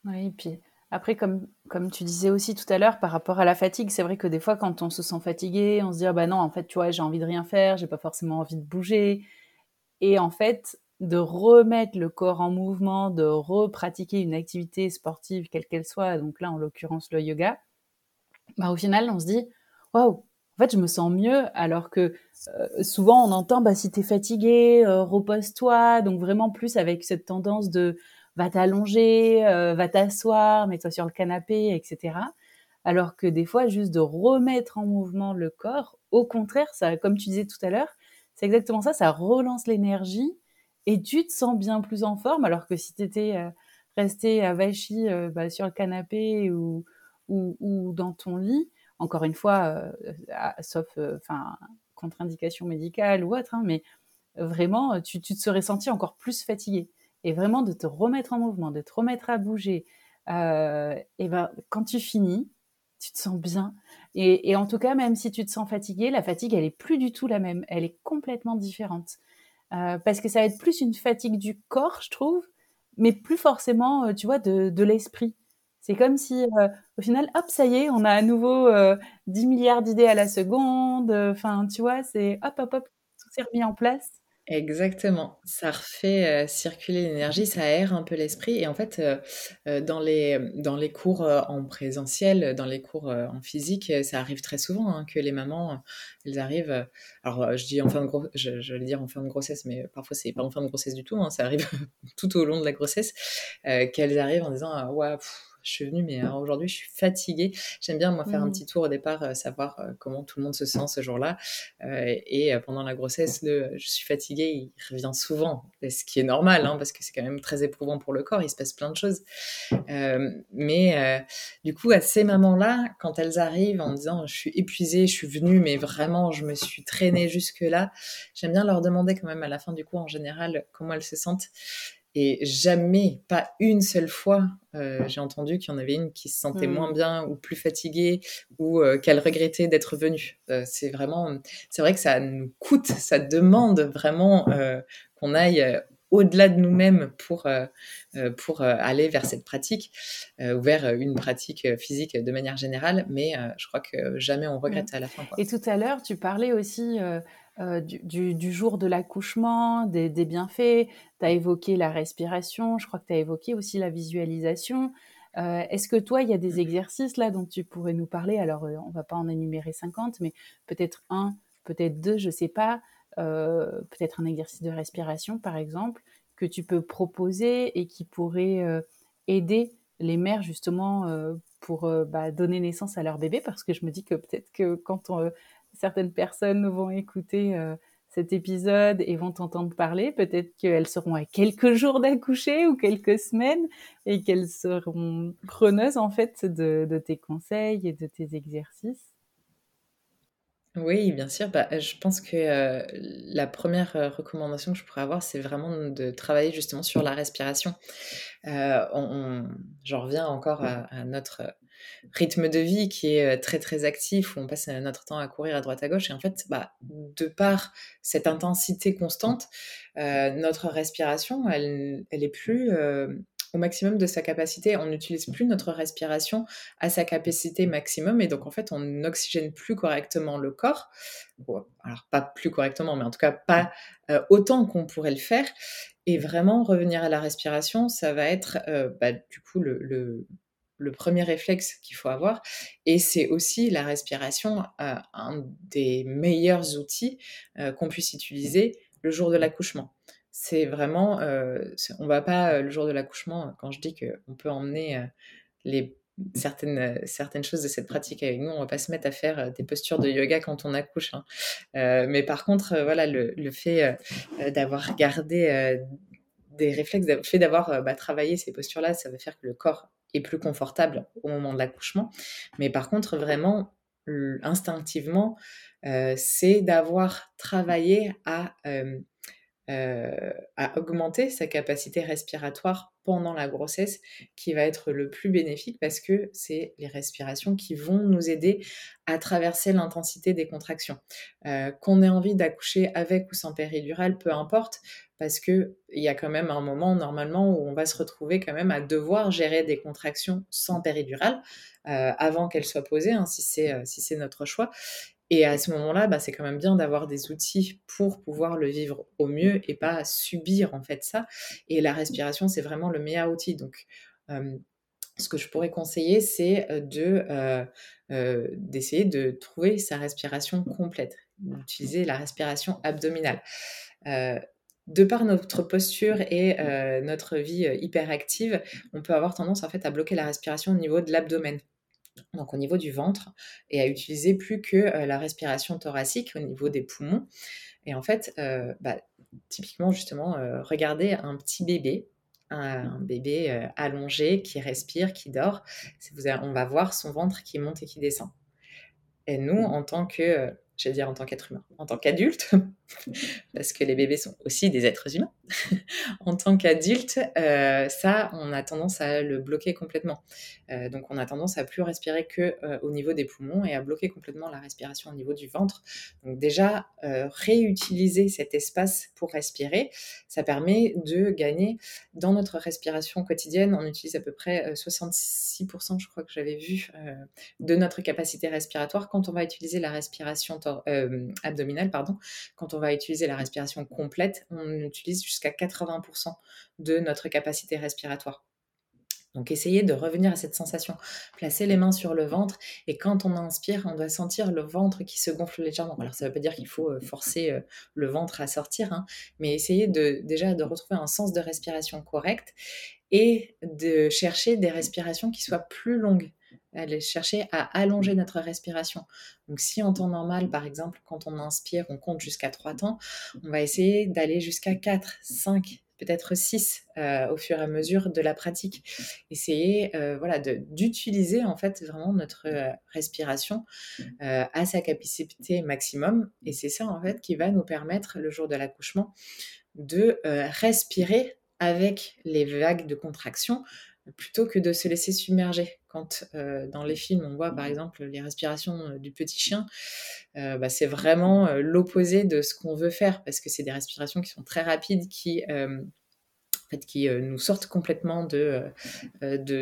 Oui, et puis après, comme, comme tu disais aussi tout à l'heure, par rapport à la fatigue, c'est vrai que des fois, quand on se sent fatigué, on se dit, ah bah non, en fait, tu vois, j'ai envie de rien faire, j'ai pas forcément envie de bouger. Et en fait, de remettre le corps en mouvement, de repratiquer une activité sportive, quelle qu'elle soit, donc là, en l'occurrence, le yoga, bah, au final, on se dit, waouh, fait, je me sens mieux alors que euh, souvent on entend bah si t'es fatigué, euh, repose-toi. Donc vraiment plus avec cette tendance de va t'allonger, euh, va t'asseoir, mets-toi sur le canapé, etc. Alors que des fois juste de remettre en mouvement le corps, au contraire, ça, comme tu disais tout à l'heure, c'est exactement ça, ça relance l'énergie et tu te sens bien plus en forme. Alors que si t'étais resté à Vachy bah, sur le canapé ou dans ton lit, encore une fois, euh, sauf euh, contre-indication médicale ou autre, hein, mais vraiment, tu, te serais senti encore plus fatigué. Et vraiment de te remettre en mouvement, de te remettre à bouger. Euh, et ben, quand tu finis, tu te sens bien. Et, en tout cas, même si tu te sens fatigué, la fatigue, elle est plus du tout la même. Elle est complètement différente. parce que ça va être plus une fatigue du corps, je trouve, mais plus forcément, tu vois, de l'esprit. C'est comme si, euh, au final, hop, ça y est, on a à nouveau 10 euh, milliards d'idées à la seconde. Enfin, tu vois, c'est hop, hop, hop, tout s'est remis en place. Exactement. Ça refait circuler l'énergie, ça aère un peu l'esprit. Et en fait, dans, les, dans les cours en présentiel, dans les cours en physique, ça arrive très souvent hein, que les mamans, elles arrivent. alors, je dis en fin de grossesse, je, vais dire en fin de grossesse, mais parfois c'est pas en fin de grossesse du tout. Hein, ça arrive tout au long de la grossesse, qu'elles arrivent en disant, ouais, je suis venue, mais aujourd'hui, je suis fatiguée. J'aime bien, moi, faire un mmh. petit tour au départ, euh, savoir euh, comment tout le monde se sent ce jour-là. Euh, et pendant la grossesse, le je suis fatiguée, il revient souvent, ce qui est normal, hein, parce que c'est quand même très éprouvant pour le corps, il se passe plein de choses. mais du coup, à ces moments-là, quand elles arrivent en disant, je suis épuisée, je suis venue, mais vraiment, je me suis traînée jusque-là, j'aime bien leur demander quand même à la fin du cours, en général, comment elles se sentent. Et jamais, pas une seule fois, euh, j'ai entendu qu'il y en avait une qui se sentait moins mmh. bien ou plus fatiguée ou euh, qu'elle regrettait d'être venue. Euh, c'est vraiment, c'est vrai que ça nous coûte, ça demande vraiment qu'on aille au-delà de nous-mêmes pour, pour aller vers cette pratique, ou vers une pratique physique de manière générale, mais je crois que jamais on regrette mmh. à la fin. Et tout à l'heure, tu parlais aussi euh, du, jour de l'accouchement, des, bienfaits. Tu as évoqué la respiration, je crois que tu as évoqué aussi la visualisation. Euh, est-ce que toi, il y a des exercices là dont tu pourrais nous parler? Alors, euh, on va pas en énumérer 50, mais peut-être un, peut-être deux, je sais pas. peut-être un exercice de respiration, par exemple, que tu peux proposer et qui pourrait aider les mères justement pour bah, donner naissance à leur bébé, parce que je me dis que peut-être que quand on, certaines personnes vont écouter euh, cet épisode et vont t'entendre parler. Peut-être qu'elles seront à quelques jours d'accoucher ou quelques semaines et qu'elles seront preneuses en fait de, tes conseils et de tes exercices. Oui, bien sûr. Bah, je pense que euh, la première euh, recommandation que je pourrais avoir, c'est vraiment de travailler justement sur la respiration. J'en reviens encore à notre rythme de vie qui est très très actif, où on passe notre temps à courir à droite à gauche. Et en fait, bah, de par cette intensité constante, notre respiration, elle, elle est plus au maximum de sa capacité. On n'utilise plus notre respiration à sa capacité maximum et donc en fait on n'oxygène plus correctement le corps. alors pas plus correctement, mais en tout cas pas autant qu'on pourrait le faire. Et vraiment revenir à la respiration, ça va être bah, du coup le, premier réflexe qu'il faut avoir. Et c'est aussi la respiration, euh, un des meilleurs outils euh, qu'on puisse utiliser le jour de l'accouchement. C'est vraiment, euh, on va pas le jour de l'accouchement, quand je dis qu'on peut emmener les certaines, certaines choses de cette pratique avec nous. On va pas se mettre à faire des postures de yoga quand on accouche. Hein. mais par contre, voilà, le, fait d'avoir gardé des réflexes, le fait d'avoir travaillé ces postures-là, ça va faire que le corps est plus confortable au moment de l'accouchement. Mais par contre, vraiment, instinctivement, euh, c'est d'avoir travaillé à, euh, euh, à augmenter sa capacité respiratoire pendant la grossesse qui va être le plus bénéfique parce que c'est les respirations qui vont nous aider à traverser l'intensité des contractions. Qu'on ait envie d'accoucher avec ou sans péridurale, peu importe, parce que il y a quand même un moment normalement où on va se retrouver quand même à devoir gérer des contractions sans péridurale euh, avant qu'elles soient posées, hein, euh, si c'est notre choix. Et à ce moment-là, bah, c'est quand même bien d'avoir des outils pour pouvoir le vivre au mieux et pas subir en fait ça. Et la respiration, c'est vraiment le meilleur outil. Donc euh, ce que je pourrais conseiller, c'est de, d'essayer de trouver sa respiration complète, d'utiliser la respiration abdominale. de par notre posture et notre vie hyperactive, on peut avoir tendance en fait à bloquer la respiration au niveau de l'abdomen donc au niveau du ventre, et à utiliser plus que la respiration thoracique au niveau des poumons. Et en fait, bah, typiquement, justement, regardez un petit bébé, un, bébé allongé qui respire, qui dort. on va voir son ventre qui monte et qui descend. Et nous, en tant que veux dire en tant qu'être humain, en tant qu'adulte, parce que les bébés sont aussi des êtres humains, en tant qu'adulte, euh, ça, on a tendance à le bloquer complètement. Euh, donc, on a tendance à plus respirer que euh, au niveau des poumons et à bloquer complètement la respiration au niveau du ventre. Donc, déjà, réutiliser cet espace pour respirer, ça permet de gagner dans notre respiration quotidienne. On utilise à peu près 66%, je crois que j'avais vu, de notre capacité respiratoire quand on va utiliser la respiration euh, abdominale, pardon, quand on va utiliser la respiration complète, on utilise jusqu'à 80% de notre capacité respiratoire. Donc essayez de revenir à cette sensation. Placez les mains sur le ventre et quand on inspire, on doit sentir le ventre qui se gonfle légèrement. Alors ça ne veut pas dire qu'il faut euh, forcer euh, le ventre à sortir, hein, mais essayez déjà de retrouver un sens de respiration correct et de chercher des respirations qui soient plus longues aller chercher à allonger notre respiration. Donc si en temps normal, par exemple, quand on inspire, on compte jusqu'à 3 temps, on va essayer d'aller jusqu'à 4, 5, peut-être 6 euh, au fur et à mesure de la pratique. Essayer euh, voilà, d'utiliser en fait vraiment notre euh, respiration à sa capacité maximum. Et c'est ça en fait qui va nous permettre le jour de l'accouchement de respirer avec les vagues de contraction plutôt que de se laisser submerger. Quand euh, dans les films, on voit par exemple les respirations euh, du petit chien, euh, bah, c'est vraiment l'opposé de ce qu'on veut faire parce que c'est des respirations qui sont très rapides, qui, qui nous sortent complètement de,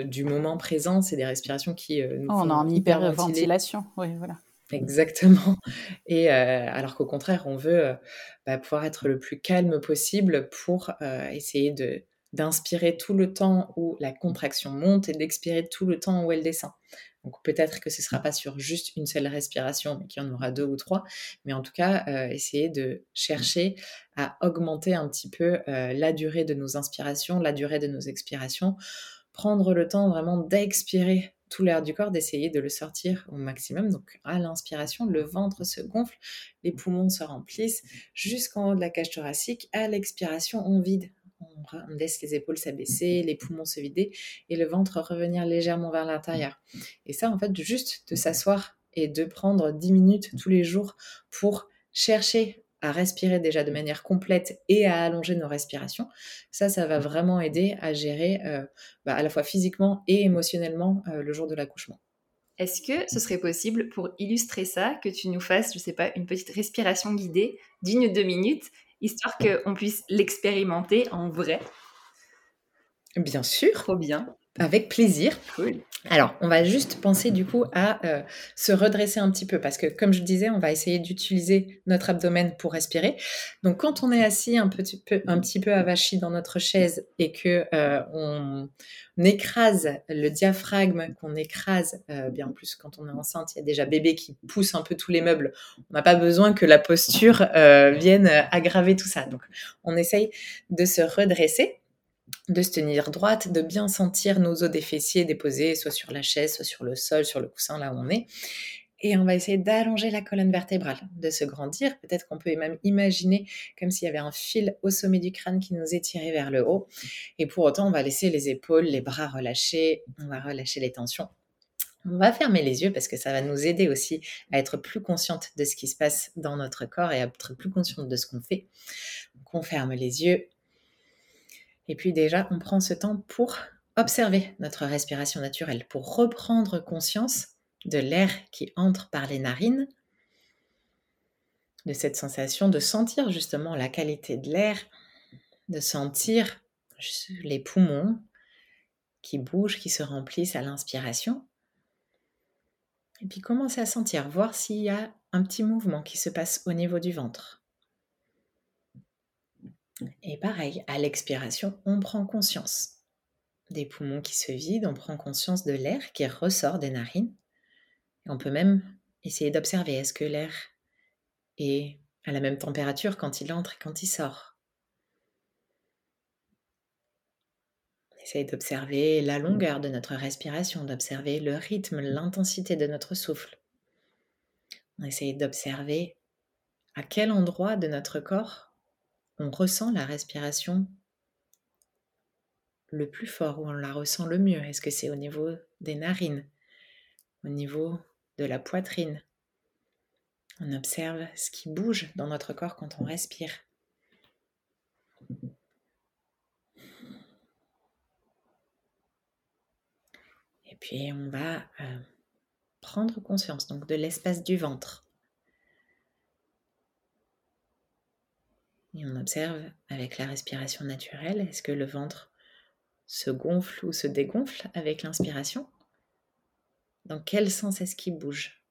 du moment présent. C'est des respirations qui nous oh, On est en hyperventilation, oui, voilà. Exactement. Et alors qu'au contraire, on veut bah, pouvoir être le plus calme possible pour essayer de d'inspirer tout le temps où la contraction monte et d'expirer tout le temps où elle descend. Donc peut-être que ce ne sera pas sur juste une seule respiration, mais qu'il y en aura deux ou trois. Mais en tout cas, euh, essayer de chercher à augmenter un petit peu euh, la durée de nos inspirations, la durée de nos expirations. Prendre le temps vraiment d'expirer tout l'air du corps, d'essayer de le sortir au maximum. Donc à l'inspiration, le ventre se gonfle, les poumons se remplissent jusqu'en haut de la cage thoracique. À l'expiration, on vide on, laisse les épaules s'abaisser, les poumons se vider et le ventre revenir légèrement vers l'intérieur. Et ça, en fait, juste de s'asseoir et de prendre 10 minutes tous les jours pour chercher à respirer déjà de manière complète et à allonger nos respirations, ça, ça va vraiment aider à gérer euh, bah, à la fois physiquement et émotionnellement euh, le jour de l'accouchement. Est-ce que ce serait possible pour illustrer ça que tu nous fasses, je sais pas, une petite respiration guidée d'une ou deux minutes histoire qu'on puisse l'expérimenter en vrai. Bien sûr. Trop bien. Avec plaisir. Cool. Alors, on va juste penser du coup à euh, se redresser un petit peu parce que, comme je disais, on va essayer d'utiliser notre abdomen pour respirer. Donc, quand on est assis un petit peu, un petit peu avachi dans notre chaise et que euh, on, écrase le diaphragme, qu'on écrase, euh, bien plus quand on est enceinte, il y a déjà bébé qui pousse un peu tous les meubles. On n'a pas besoin que la posture vienne aggraver tout ça. Donc, on essaye de se redresser de se tenir droite, de bien sentir nos os des fessiers déposés soit sur la chaise, soit sur le sol, sur le coussin là où on est. Et on va essayer d'allonger la colonne vertébrale, de se grandir. Peut-être qu'on peut même imaginer comme s'il y avait un fil au sommet du crâne qui nous étirait vers le haut. Et pour autant, on va laisser les épaules, les bras relâchés, on va relâcher les tensions. On va fermer les yeux parce que ça va nous aider aussi à être plus consciente de ce qui se passe dans notre corps et à être plus consciente de ce qu'on fait. Donc on ferme les yeux et puis déjà, on prend ce temps pour observer notre respiration naturelle, pour reprendre conscience de l'air qui entre par les narines, de cette sensation de sentir justement la qualité de l'air, de sentir les poumons qui bougent, qui se remplissent à l'inspiration. Et puis commencer à sentir, voir s'il y a un petit mouvement qui se passe au niveau du ventre. Et pareil, à l'expiration, on prend conscience des poumons qui se vident, on prend conscience de l'air qui ressort des narines. On peut même essayer d'observer est-ce que l'air est à la même température quand il entre et quand il sort? On essaye d'observer la longueur de notre respiration, d'observer le rythme, l'intensité de notre souffle. On essaye d'observer à quel endroit de notre corps on ressent la respiration le plus fort, où on la ressent le mieux? Est-ce que c'est au niveau des narines, au niveau de la poitrine? On observe ce qui bouge dans notre corps quand on respire. Et puis on va euh, prendre conscience donc de l'espace du ventre. Et on observe avec la respiration naturelle, est-ce que le ventre se gonfle ou se dégonfle avec l'inspiration? Dans quel sens est-ce qu'il bouge?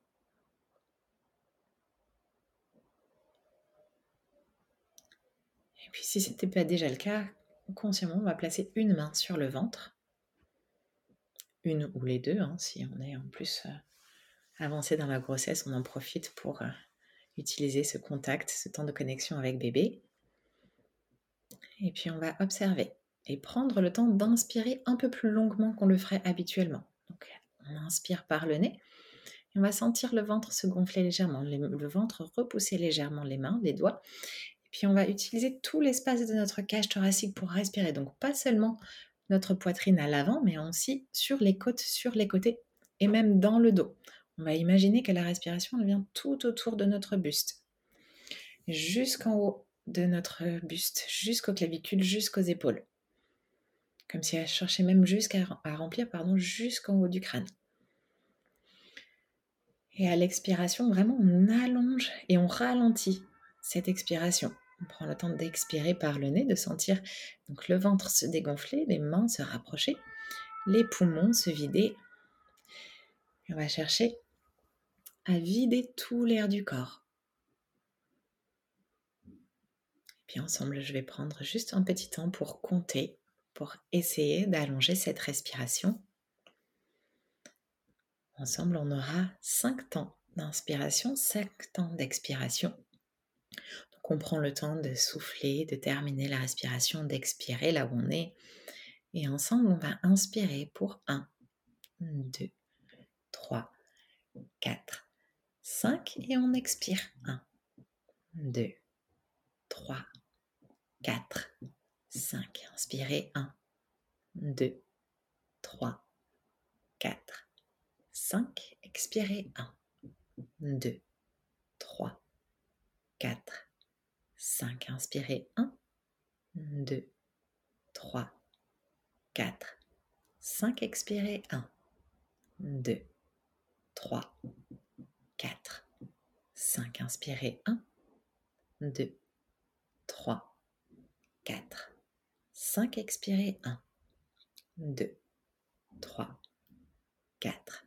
Et puis si ce n'était pas déjà le cas, consciemment, on va placer une main sur le ventre, une ou les deux, hein, si on est en plus euh, avancé dans la grossesse, on en profite pour euh, utiliser ce contact, ce temps de connexion avec bébé. Et puis on va observer et prendre le temps d'inspirer un peu plus longuement qu'on le ferait habituellement. Donc on inspire par le nez et on va sentir le ventre se gonfler légèrement, le ventre repousser légèrement les mains, les doigts. Et puis on va utiliser tout l'espace de notre cage thoracique pour respirer. Donc pas seulement notre poitrine à l'avant, mais aussi sur les côtes, sur les côtés et même dans le dos. On va imaginer que la respiration vient tout autour de notre buste, jusqu'en haut de notre buste, jusqu'aux clavicules, jusqu'aux épaules. Comme si elle cherchait même jusqu'à remplir pardon, jusqu'en haut du crâne. Et à l'expiration, vraiment, on allonge et on ralentit cette expiration. On prend le temps d'expirer par le nez, de sentir donc le ventre se dégonfler, les mains se rapprocher, les poumons se vider. on va chercher à vider tout l'air du corps. Puis ensemble, je vais prendre juste un petit temps pour compter, pour essayer d'allonger cette respiration. Ensemble, on aura 5 temps d'inspiration, 5 temps d'expiration. Donc on prend le temps de souffler, de terminer la respiration, d'expirer là où on est. Et ensemble, on va inspirer pour 1, 2, 3, 4, 5 et on expire. 1, 2, 3, 4, 5. Inspirez 1, 2, 3, 4, 5. Expirez 1, 2, 3, 4, 5. Inspirez 1, 2, 3, 4, 5. Expirez 1, 2, 3, 4, 5. Inspirez 1, 2, 3, 4, 5, expirez 1, 2, 3, 4,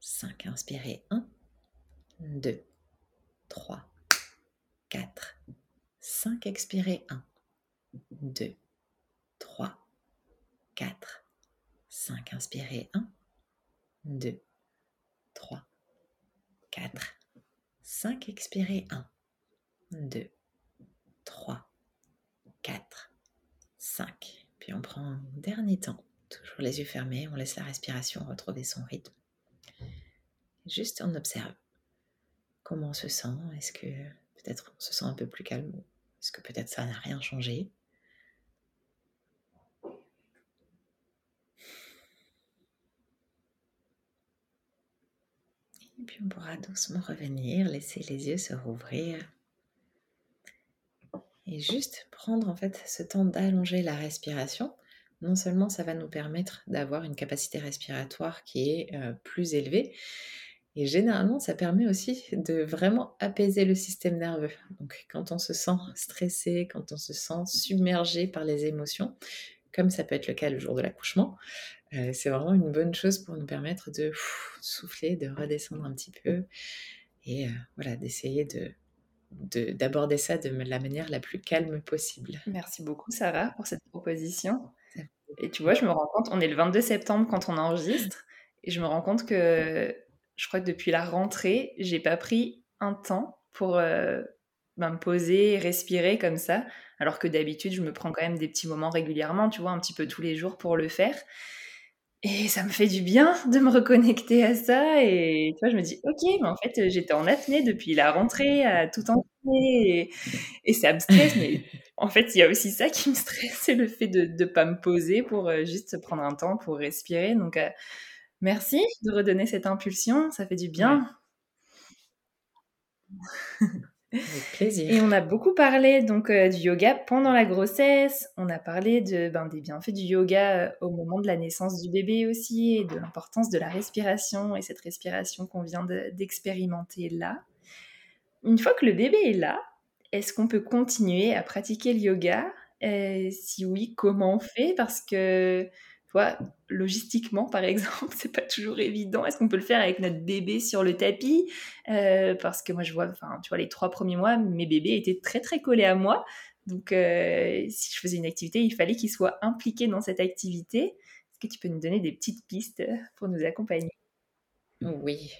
5, inspirez 1, 2, 3, 4, 5, expirez 1, 2, 3, 4, 5, inspirez 1, 2, 3, 4, 5, expirez 1, 2, 3, 4, 5. Puis on prend un dernier temps, toujours les yeux fermés, on laisse la respiration retrouver son rythme. Juste on observe comment on se sent. Est-ce que peut-être on se sent un peu plus calme Est-ce que peut-être ça n'a rien changé? Et puis on pourra doucement revenir, laisser les yeux se rouvrir et juste prendre en fait ce temps d'allonger la respiration, non seulement ça va nous permettre d'avoir une capacité respiratoire qui est euh, plus élevée, et généralement ça permet aussi de vraiment apaiser le système nerveux. Donc quand on se sent stressé, quand on se sent submergé par les émotions, comme ça peut être le cas le jour de l'accouchement, euh, c'est vraiment une bonne chose pour nous permettre de souffler, de redescendre un petit peu et euh, voilà, d'essayer de, d'aborder ça de la manière la plus calme possible. Merci beaucoup Sarah pour cette proposition. Et tu vois, je me rends compte, on est le 22 septembre quand on enregistre, et je me rends compte que je crois que depuis la rentrée, j'ai pas pris un temps pour euh, ben, me poser, respirer comme ça, alors que d'habitude, je me prends quand même des petits moments régulièrement, tu vois, un petit peu tous les jours pour le faire. Et ça me fait du bien de me reconnecter à ça. Et tu vois, je me dis, ok, mais en fait, j'étais en apnée depuis la rentrée, à tout en et, et ça me stresse. mais en fait, il y a aussi ça qui me stresse, c'est le fait de ne pas me poser pour euh, juste prendre un temps pour respirer. Donc, euh, merci de redonner cette impulsion, ça fait du bien. Avec plaisir. Et on a beaucoup parlé donc euh, du yoga pendant la grossesse. On a parlé de, ben, des bienfaits du yoga euh, au moment de la naissance du bébé aussi et de l'importance de la respiration et cette respiration qu'on vient d'expérimenter là. Une fois que le bébé est là, est-ce qu'on peut continuer à pratiquer le yoga? Euh, Si oui, comment on fait? Parce que logistiquement, par exemple, c'est pas toujours évident. Est-ce qu'on peut le faire avec notre bébé sur le tapis? Euh, Parce que moi, je vois, enfin, tu vois, les trois premiers mois, mes bébés étaient très très collés à moi. Donc, euh, si je faisais une activité, il fallait qu'ils soient impliqués dans cette activité. Est-ce que tu peux nous donner des petites pistes pour nous accompagner? Oui,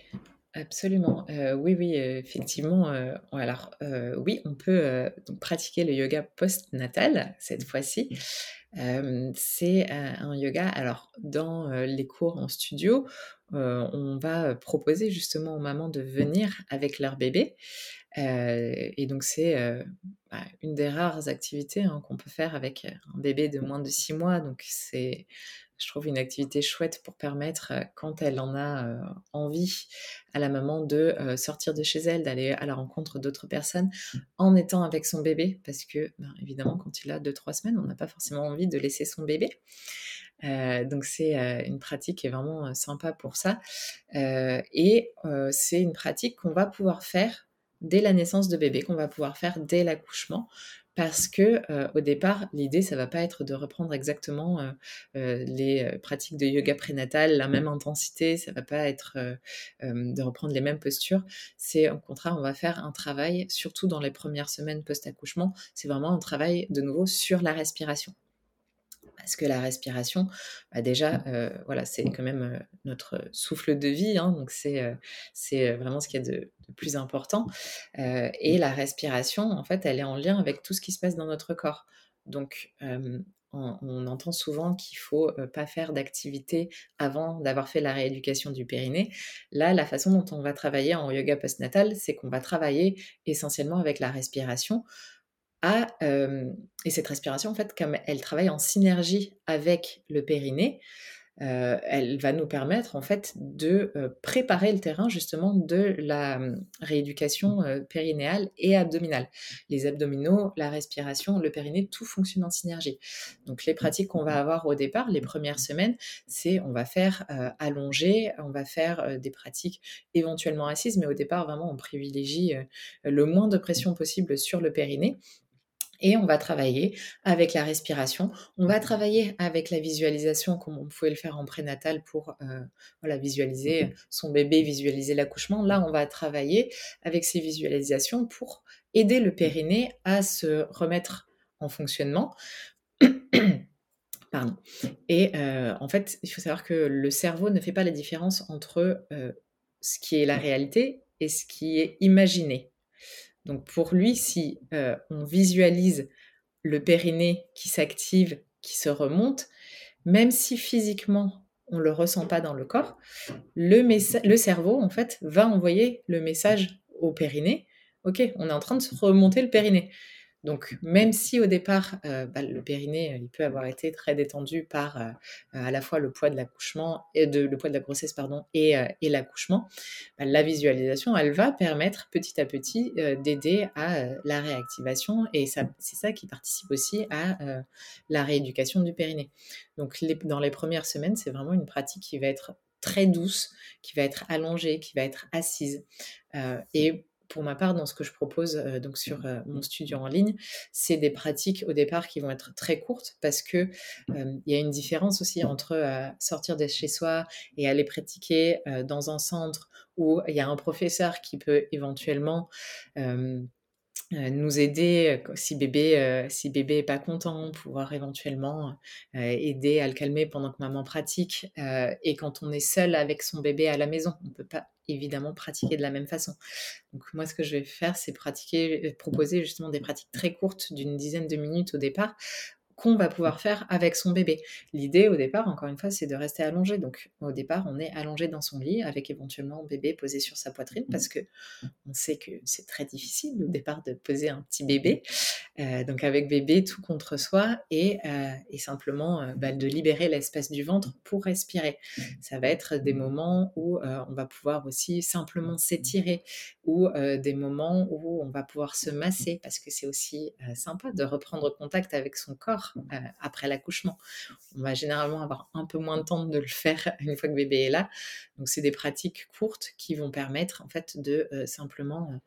Absolument. Euh, oui, oui, effectivement. alors, oui, on peut pratiquer le yoga post-natal cette fois-ci c'est un yoga. Alors, dans les cours en studio, on va proposer justement aux mamans de venir avec leur bébé. et donc, c'est bah, une des rares activités hein, qu'on peut faire avec un bébé de moins de six mois. Donc, c'est je trouve une activité chouette pour permettre, quand elle en a envie, à la maman de sortir de chez elle, d'aller à la rencontre d'autres personnes en étant avec son bébé. Parce que, ben, évidemment, quand il a 2-3 semaines, on n'a pas forcément envie de laisser son bébé. donc c'est une pratique qui est vraiment sympa pour ça. et c'est une pratique qu'on va pouvoir faire dès la naissance de bébé, qu'on va pouvoir faire dès l'accouchement, parce que au départ, l'idée, ça va pas être de reprendre exactement les pratiques de yoga prénatal, la même intensité, ça va pas être de reprendre les mêmes postures. C'est au contraire, on va faire un travail, surtout dans les premières semaines post-accouchement, c'est vraiment un travail de nouveau sur la respiration parce que la respiration, bah déjà, euh, voilà, c'est quand même euh, notre souffle de vie, hein, donc c'est c'est vraiment ce qui est de, de plus important. et la respiration, en fait, elle est en lien avec tout ce qui se passe dans notre corps. Donc, on, on, entend souvent qu'il faut pas faire d'activité avant d'avoir fait la rééducation du périnée. Là, la façon dont on va travailler en yoga postnatal, c'est qu'on va travailler essentiellement avec la respiration et cette respiration, en fait, comme elle travaille en synergie avec le périnée, elle va nous permettre en fait de préparer le terrain justement de la rééducation périnéale et abdominale. Les abdominaux, la respiration, le périnée, tout fonctionne en synergie. Donc les pratiques qu'on va avoir au départ, les premières semaines, c'est on va faire allonger, on va faire des pratiques éventuellement assises, mais au départ vraiment on privilégie le moins de pression possible sur le périnée et on va travailler avec la respiration, on va travailler avec la visualisation comme on pouvait le faire en prénatal pour euh, voilà, visualiser son bébé, visualiser l'accouchement. Là, on va travailler avec ces visualisations pour aider le périnée à se remettre en fonctionnement. Pardon. Et euh, en fait, il faut savoir que le cerveau ne fait pas la différence entre euh, ce qui est la réalité et ce qui est imaginé. Donc pour lui, si euh, on visualise le périnée qui s'active, qui se remonte, même si physiquement on ne le ressent pas dans le corps, le, cerveau en fait va envoyer le message au périnée. Ok, on est en train de remonter le périnée. Donc, même si au départ, euh, bah, le périnée, euh, il peut avoir été très détendu par euh, à la fois le poids de l'accouchement le poids de la grossesse, pardon, et, l'accouchement, bah, la visualisation, elle va permettre petit à petit d'aider à la réactivation et c'est ça qui participe aussi à la rééducation du périnée. Donc, dans les premières semaines, c'est vraiment une pratique qui va être très douce, qui va être allongée, qui va être assise. et pour ma part, dans ce que je propose euh, donc sur euh, mon studio en ligne, c'est des pratiques au départ qui vont être très courtes parce que euh, il y a une différence aussi entre sortir de chez soi et aller pratiquer dans un centre où il y a un professeur qui peut éventuellement nous aider si bébé si bébé est pas content, pouvoir éventuellement aider à le calmer pendant que maman pratique. et quand on est seul avec son bébé à la maison, on peut pas évidemment pratiquer de la même façon. Donc moi, ce que je vais faire, c'est pratiquer, proposer justement des pratiques très courtes d'une dizaine de minutes au départ, qu'on va pouvoir faire avec son bébé. L'idée au départ, encore une fois, c'est de rester allongé. Donc au départ, on est allongé dans son lit avec éventuellement bébé posé sur sa poitrine parce que on sait que c'est très difficile au départ de poser un petit bébé. Euh, donc avec bébé tout contre soi et, euh, simplement euh, bah, de libérer l'espace du ventre pour respirer. Ça va être des moments où on va pouvoir aussi simplement s'étirer ou des moments où on va pouvoir se masser parce que c'est aussi sympa de reprendre contact avec son corps euh, après l'accouchement. On va généralement avoir un peu moins de temps de le faire une fois que bébé est là. Donc c'est des pratiques courtes qui vont permettre en fait de euh, simplement euh,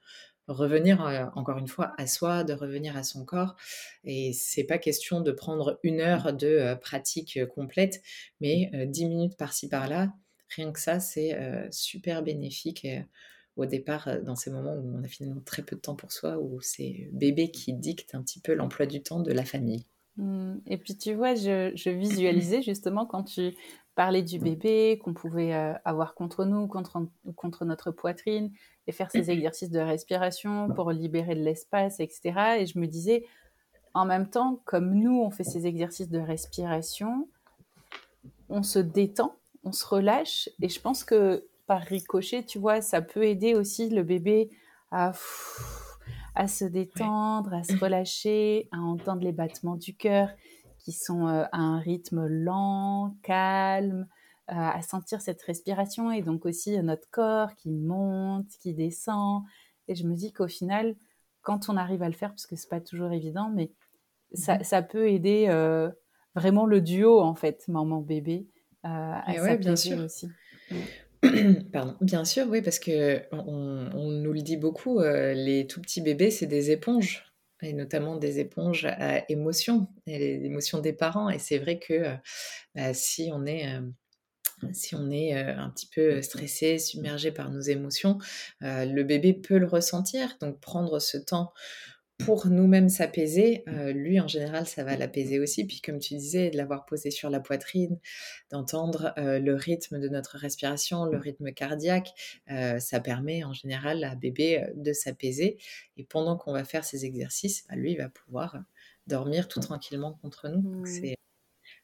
revenir encore une fois à soi, de revenir à son corps. Et c'est pas question de prendre une heure de pratique complète, mais dix minutes par-ci par-là. Rien que ça, c'est super bénéfique. au départ, dans ces moments où on a finalement très peu de temps pour soi, où c'est bébé qui dicte un petit peu l'emploi du temps de la famille. Mmh. Et puis tu vois, je, visualisais justement quand tu parlais du bébé qu'on pouvait euh, avoir contre nous, contre, contre notre poitrine, et faire ces exercices de respiration pour libérer de l'espace, etc. Et je me disais, en même temps, comme nous, on fait ces exercices de respiration, on se détend, on se relâche, et je pense que par ricochet, tu vois, ça peut aider aussi le bébé à à se détendre, à se relâcher, à entendre les battements du cœur qui sont euh, à un rythme lent, calme, euh, à sentir cette respiration et donc aussi euh, notre corps qui monte, qui descend. Et je me dis qu'au final, quand on arrive à le faire, parce que c'est pas toujours évident, mais ça, mmh peut aider vraiment le duo en fait, maman-bébé, à ouais, bien sûr. aussi. Pardon. Bien sûr, oui, parce que on, nous le dit beaucoup, euh, les tout petits bébés, c'est des éponges, et notamment des éponges à émotions, et les émotions des parents. Et c'est vrai que euh, bah, si on est euh, si on est un petit peu stressé, submergé par nos émotions, le bébé peut le ressentir. Donc prendre ce temps pour nous-mêmes s'apaiser, euh, lui en général ça va l'apaiser aussi. Puis comme tu disais, de l'avoir posé sur la poitrine, d'entendre euh, le rythme de notre respiration, le rythme cardiaque, euh, ça permet en général à bébé de s'apaiser. Et pendant qu'on va faire ces exercices, bah, lui va pouvoir dormir tout tranquillement contre nous. C'est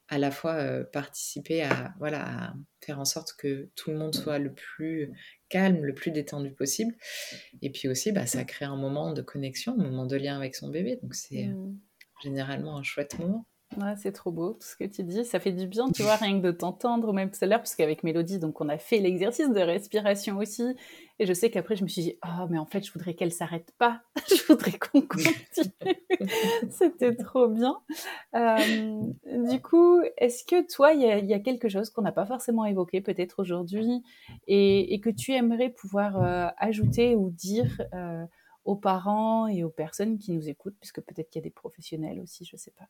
à la fois participer à, voilà, à faire en sorte que tout le monde soit le plus calme, le plus détendu possible. Et puis aussi, bah, ça crée un moment de connexion, un moment de lien avec son bébé. Donc c'est mmh. généralement un chouette moment. C'est trop beau tout ce que tu dis. Ça fait du bien, tu vois, rien que de t'entendre, ou même tout à l'heure, parce qu'avec Mélodie, donc on a fait l'exercice de respiration aussi. Et je sais qu'après, je me suis dit, oh, mais en fait, je voudrais qu'elle s'arrête pas. je voudrais qu'on continue. C'était trop bien. Euh, du coup, est-ce que toi, il y, a quelque chose qu'on n'a pas forcément évoqué peut-être aujourd'hui et, que tu aimerais pouvoir euh, ajouter ou dire euh, aux parents et aux personnes qui nous écoutent, puisque peut-être qu'il y a des professionnels aussi, je sais pas?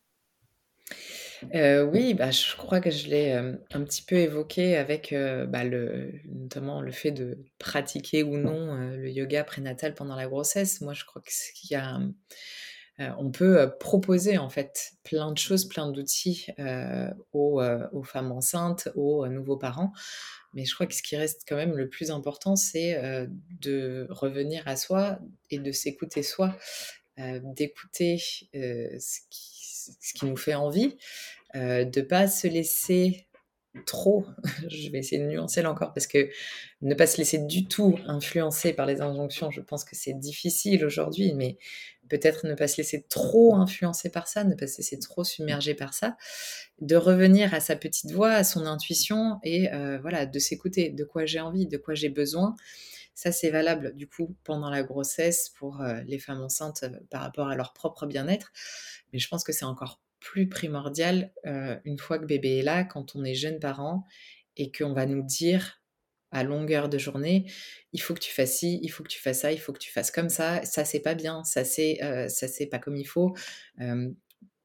Euh, oui, bah, je crois que je l'ai, euh, un petit peu évoqué avec, euh, bah, notamment le fait de pratiquer ou non, le yoga prénatal pendant la grossesse. Moi, je crois qu'il y a, on peut, proposer en fait plein de choses, plein d'outils, aux femmes enceintes, aux, nouveaux parents. Mais je crois que ce qui reste quand même le plus important, c'est, de revenir à soi et de s'écouter soi, d'écouter, ce qui ce qui nous fait envie, euh, de pas se laisser trop, je vais essayer de nuancer là encore, parce que ne pas se laisser du tout influencer par les injonctions, je pense que c'est difficile aujourd'hui, mais peut-être ne pas se laisser trop influencer par ça, ne pas se laisser trop submerger par ça, de revenir à sa petite voix, à son intuition, et euh, voilà, de s'écouter, de quoi j'ai envie, de quoi j'ai besoin. Ça, c'est valable du coup pendant la grossesse pour euh, les femmes enceintes euh, par rapport à leur propre bien-être. Mais je pense que c'est encore plus primordial euh, une fois que bébé est là, quand on est jeune parent et qu'on va nous dire à longueur de journée, il faut que tu fasses ci, il faut que tu fasses ça, il faut que tu fasses comme ça, ça c'est pas bien, ça c'est ça c'est pas comme il faut.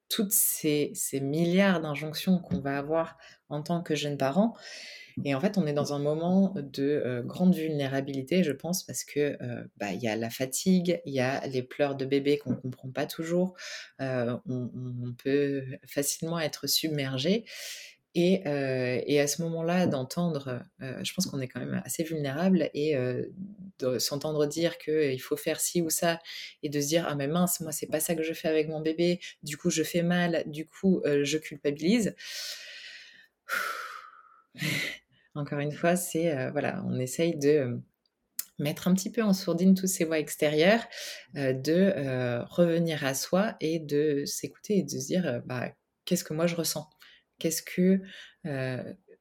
toutes ces, ces milliards d'injonctions qu'on va avoir en tant que jeune parent. Et en fait, on est dans un moment de grande vulnérabilité, je pense, parce que bah, il y a la fatigue, il y a les pleurs de bébé qu'on ne comprend pas toujours, on, on, peut facilement être submergé. Et, et, à ce moment-là, d'entendre, je pense qu'on est quand même assez vulnérable et de s'entendre dire qu'il faut faire ci ou ça et de se dire ah mais mince, moi c'est pas ça que je fais avec mon bébé, du coup je fais mal, du coup je culpabilise. Encore une fois, c'est voilà, on essaye de mettre un petit peu en sourdine toutes ces voix extérieures, de revenir à soi et de s'écouter et de se dire bah, qu'est-ce que moi je ressens? Qu'est-ce que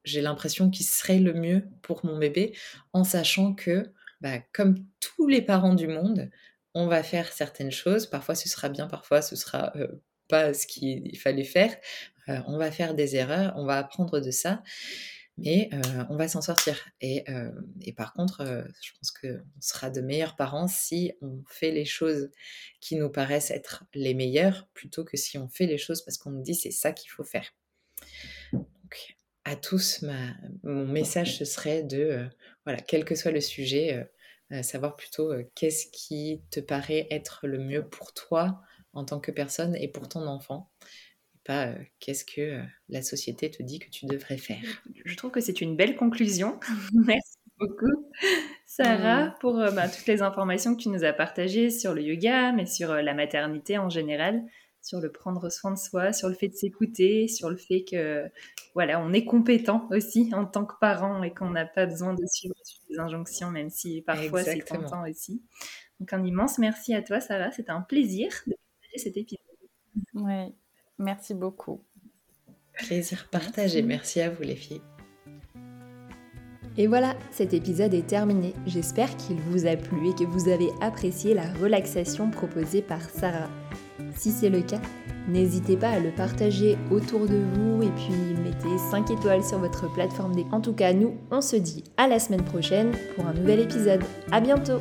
j'ai l'impression qui serait le mieux pour mon bébé en sachant que, bah, comme tous les parents du monde, on va faire certaines choses. Parfois ce sera bien, parfois ce sera pas ce qu'il fallait faire. on va faire des erreurs, on va apprendre de ça. Mais on va s'en sortir. Et, et, par contre, je pense qu'on sera de meilleurs parents si on fait les choses qui nous paraissent être les meilleures, plutôt que si on fait les choses parce qu'on nous dit c'est ça qu'il faut faire. Donc, à tous, mon message, ce serait de, voilà, quel que soit le sujet, savoir plutôt qu'est-ce qui te paraît être le mieux pour toi en tant que personne et pour ton enfant. Pas qu'est-ce que la société te dit que tu devrais faire. Je trouve que c'est une belle conclusion. Merci beaucoup, Sarah, mmh. pour bah, toutes les informations que tu nous as partagées sur le yoga, mais sur la maternité en général sur le prendre soin de soi, sur le fait de s'écouter, sur le fait que voilà, on est compétent aussi en tant que parent et qu'on n'a pas besoin de suivre les injonctions, même si parfois c'est tentant aussi. Donc un immense merci à toi, Sarah. C'était un plaisir de partager cet épisode. Merci beaucoup. Plaisir partagé. Merci à vous les filles. Et voilà, cet épisode est terminé. J'espère qu'il vous a plu et que vous avez apprécié la relaxation proposée par Sarah. Si c'est le cas, n'hésitez pas à le partager autour de vous et puis mettez 5 étoiles sur votre plateforme des... En tout cas, nous, on se dit à la semaine prochaine pour un nouvel épisode. À bientôt